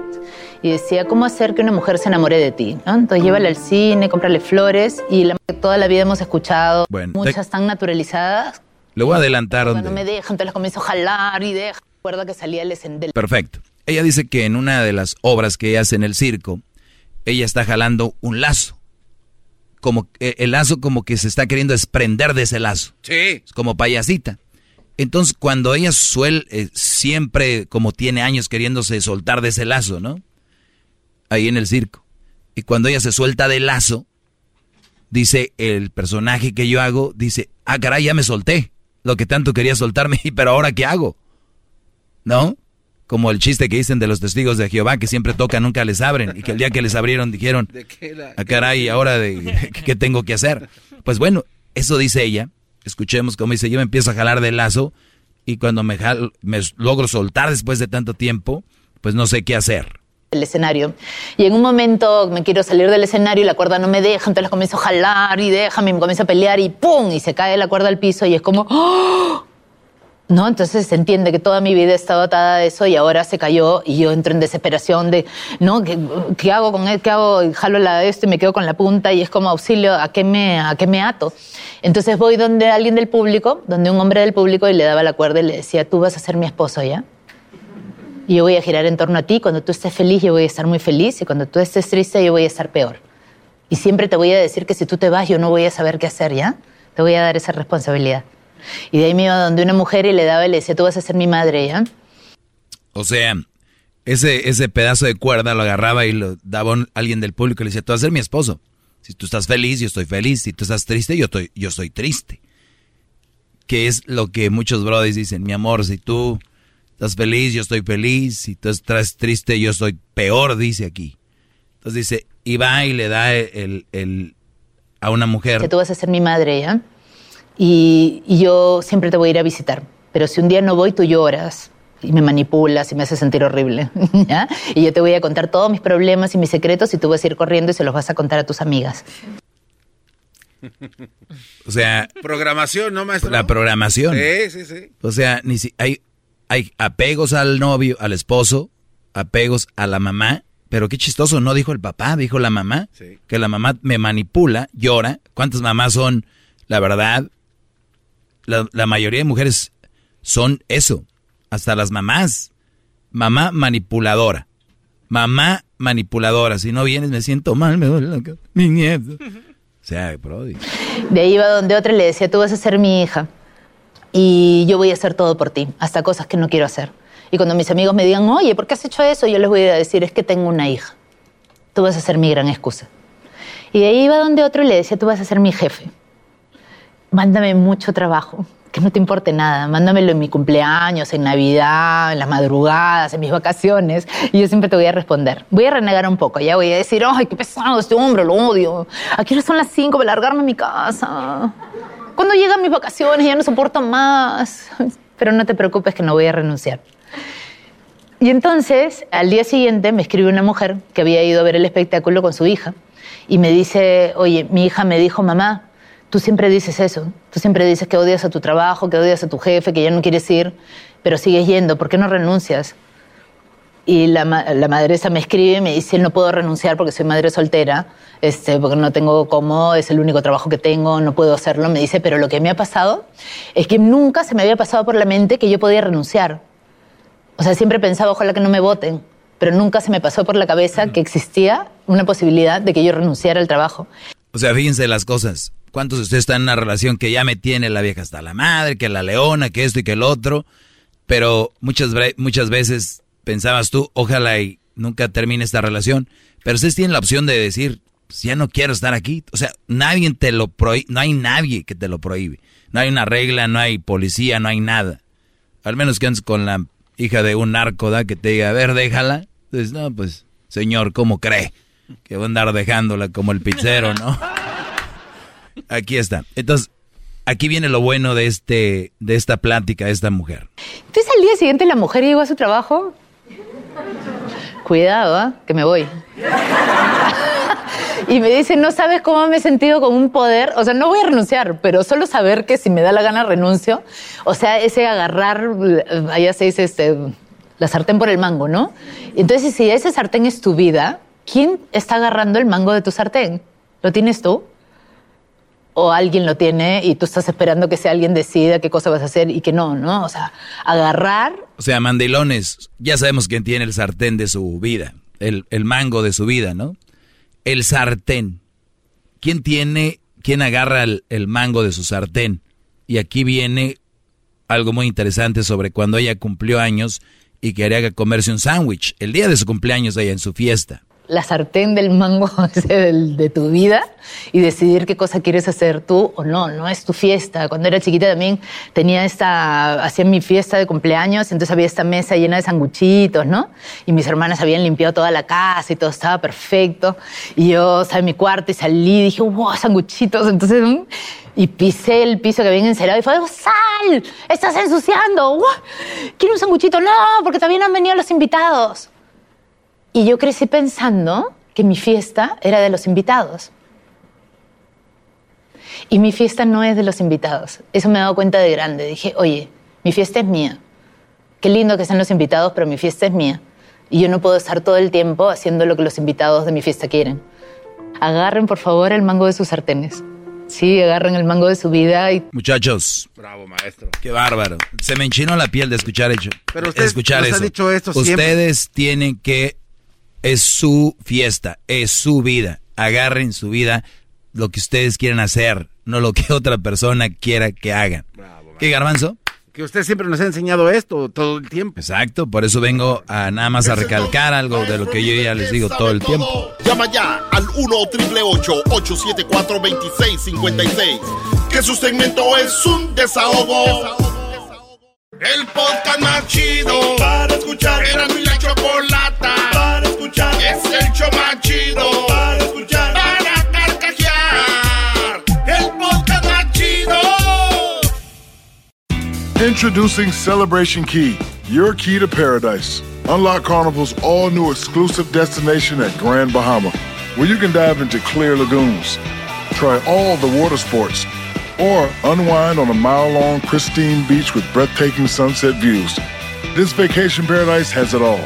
y decía, ¿cómo hacer que una mujer se enamore de ti? Entonces llévala al cine, cómprale flores y la, toda la vida hemos escuchado muchas tan naturalizadas. Le voy a adelantar. Cuando me dejan, te las comienzo a jalar y deja. Recuerda que salía el escendel. Perfecto. Ella dice que en una de las obras que ella hace en el circo, ella está jalando un lazo como eh, el lazo como que se está queriendo desprender de ese lazo. Sí. como payasita. Entonces, cuando ella suele, eh, siempre como tiene años queriéndose soltar de ese lazo, ¿no? Ahí en el circo. Y cuando ella se suelta del lazo, dice el personaje que yo hago, dice, ah, caray, ya me solté. Lo que tanto quería soltarme, *laughs* pero ahora ¿qué hago? ¿No? Como el chiste que dicen de los testigos de Jehová, que siempre tocan, nunca les abren. Y que el día que les abrieron dijeron, *laughs* ah, caray, ahora de, *laughs* ¿qué tengo que hacer? Pues bueno, eso dice ella. Escuchemos cómo dice, yo me empiezo a jalar del lazo y cuando me, logro soltar después de tanto tiempo, pues no sé qué hacer el escenario. Y en un momento me quiero salir del escenario y la cuerda no me deja, entonces comienzo a jalar y déjame, me comienzo a pelear y ¡pum! Y se cae la cuerda al piso y es como ¡oh! ¿no? Entonces se entiende que toda mi vida he estado atada a eso y ahora se cayó y yo entro en desesperación de, ¿no? ¿Qué, hago con él? ¿Qué hago? Jalo la esto y me quedo con la punta y es como auxilio, ¿a qué me, a qué me ato? Entonces voy donde alguien del público, donde un hombre del público y le daba la cuerda y le decía, tú vas a ser mi esposo, ¿ya? Y yo voy a girar en torno a ti, cuando tú estés feliz yo voy a estar muy feliz y cuando tú estés triste yo voy a estar peor. Y siempre te voy a decir que si tú te vas yo no voy a saber qué hacer, ¿ya? Te voy a dar esa responsabilidad. Y de ahí me iba donde una mujer y le daba y le decía, tú vas a ser mi madre, ¿ya? O sea, ese, ese pedazo de cuerda lo agarraba y lo daba a alguien del público y le decía, tú vas a ser mi esposo. Si tú estás feliz, yo estoy feliz. Si tú estás triste, yo estoy, yo estoy triste. Que es lo que muchos brothers dicen, mi amor, si tú estás feliz, yo estoy feliz. Si tú estás triste, yo estoy peor, dice aquí. Entonces dice, y va y le da el, el, a una mujer. Que tú vas a ser mi madre, ¿ya? y, yo siempre te voy a ir a visitar. Pero si un día no voy, tú lloras y me manipulas y me haces sentir horrible. *laughs* ¿ya? Y yo te voy a contar todos mis problemas y mis secretos y tú vas a ir corriendo y se los vas a contar a tus amigas. O sea... Programación, ¿no, maestro? La programación. Sí, sí, sí. O sea, ni si, hay, hay apegos al novio, al esposo, apegos a la mamá, pero qué chistoso, no dijo el papá, dijo la mamá, que la mamá me manipula, llora. ¿Cuántas mamás son, la verdad, la, mayoría de mujeres son eso. Hasta las mamás. Mamá manipuladora. Mamá manipuladora. Si no vienes me siento mal, me duele la cabeza. Mi nieto. O sea, Brody. De ahí iba donde otra le decía, tú vas a ser mi hija. Y yo voy a hacer todo por ti. Hasta cosas que no quiero hacer. Y cuando mis amigos me digan, oye, ¿por qué has hecho eso? Yo les voy a decir, es que tengo una hija. Tú vas a ser mi gran excusa. Y de ahí iba donde otro y le decía, tú vas a ser mi jefe mándame mucho trabajo, que no te importe nada, mándamelo en mi cumpleaños, en Navidad, en las madrugadas, en mis vacaciones, y yo siempre te voy a responder. Voy a renegar un poco, ya voy a decir, ay, qué pesado este hombre, lo odio. Aquí ahora son las cinco, voy a largarme a mi casa. Cuando llegan mis vacaciones ya no soporto más. Pero no te preocupes que no voy a renunciar. Y entonces, al día siguiente, me escribe una mujer que había ido a ver el espectáculo con su hija y me dice, oye, mi hija me dijo, mamá, Tú siempre dices eso, tú siempre dices que odias a tu trabajo, que odias a tu jefe, que ya no quieres ir, pero sigues yendo, ¿por qué no renuncias? Y la, la madresa me escribe y me dice, no puedo renunciar porque soy madre soltera, este, porque no tengo cómo, es el único trabajo que tengo, no puedo hacerlo. Me dice, pero lo que me ha pasado es que nunca se me había pasado por la mente que yo podía renunciar. O sea, siempre pensaba, ojalá que no me voten, pero nunca se me pasó por la cabeza que existía una posibilidad de que yo renunciara al trabajo. O sea, fíjense las cosas. ¿Cuántos de ustedes están en una relación que ya me tiene la vieja hasta la madre, que la leona, que esto y que el otro? Pero muchas, muchas veces pensabas tú, ojalá y nunca termine esta relación. Pero ustedes tienen la opción de decir, pues ya no quiero estar aquí. O sea, nadie te lo prohíbe, no hay nadie que te lo prohíbe. No hay una regla, no hay policía, no hay nada. Al menos que antes con la hija de un narco, ¿da? Que te diga, a ver, déjala. Entonces, no, pues, señor, ¿cómo cree? Que va a andar dejándola como el pizzero, ¿no? Aquí está. Entonces, aquí viene lo bueno de este, de esta plática de esta mujer. Entonces al día siguiente la mujer llegó a su trabajo. Cuidado, ¿eh? que me voy. *laughs* y me dice, no sabes cómo me he sentido con un poder. O sea, no voy a renunciar, pero solo saber que si me da la gana renuncio. O sea, ese agarrar, allá se dice, este, la sartén por el mango, ¿no? Entonces, si ese sartén es tu vida, ¿quién está agarrando el mango de tu sartén? ¿Lo tienes tú? O alguien lo tiene y tú estás esperando que sea alguien decida qué cosa vas a hacer y que no, ¿no? O sea, agarrar. O sea, mandilones, ya sabemos quién tiene el sartén de su vida, el, el mango de su vida, ¿no? El sartén. ¿Quién tiene, quién agarra el, el mango de su sartén? Y aquí viene algo muy interesante sobre cuando ella cumplió años y quería comerse un sándwich, el día de su cumpleaños ella en su fiesta la sartén del mango *laughs* de tu vida y decidir qué cosa quieres hacer tú o no, no es tu fiesta. Cuando era chiquita también tenía esta, hacía mi fiesta de cumpleaños, entonces había esta mesa llena de sanguchitos, ¿no? Y mis hermanas habían limpiado toda la casa y todo estaba perfecto. Y yo salí en mi cuarto y salí y dije, wow, sanguchitos. Entonces, mm, y pisé el piso que habían encerado y fue, ¡sal! ¡Estás ensuciando! ¿Quiero un sanguchito? No, porque también han venido los invitados. Y yo crecí pensando que mi fiesta era de los invitados. Y mi fiesta no es de los invitados. Eso me he dado cuenta de grande. Dije, oye, Mi fiesta es mía. Qué lindo que sean los invitados, pero mi fiesta es mía. Y yo no puedo estar todo el tiempo haciendo lo que los invitados de mi fiesta quieren. Agarren, por favor, el mango de sus sartenes. Sí, agarren el mango de su vida y... Muchachos. Bravo, maestro. Qué bárbaro. Se me enchinó la piel de escuchar hecho. Pero usted escuchar nos ha eso. dicho esto siempre. Ustedes tienen que... Es su fiesta, es su vida. Agarren su vida lo que ustedes quieren hacer, no lo que *laughs* otra persona quiera que hagan. ¿Qué, Garbanzo? Que usted siempre nos ha enseñado esto todo el tiempo. Exacto, por eso vengo a nada más a recalcar algo de lo que yo ya les digo todo el tiempo. Llama ya al 1 874 2656 Que su segmento es un desahogo. El podcast más chido para escuchar. Era mi la escuchar. Es el show más chido para escuchar. Para carcajear. El podcast más chido. Introducing Celebration Key, your key to paradise. Unlock Carnival's all new exclusive destination at Grand Bahama, where you can dive into clear lagoons, try all the water sports, or unwind on a mile long pristine beach with breathtaking sunset views. This vacation paradise has it all.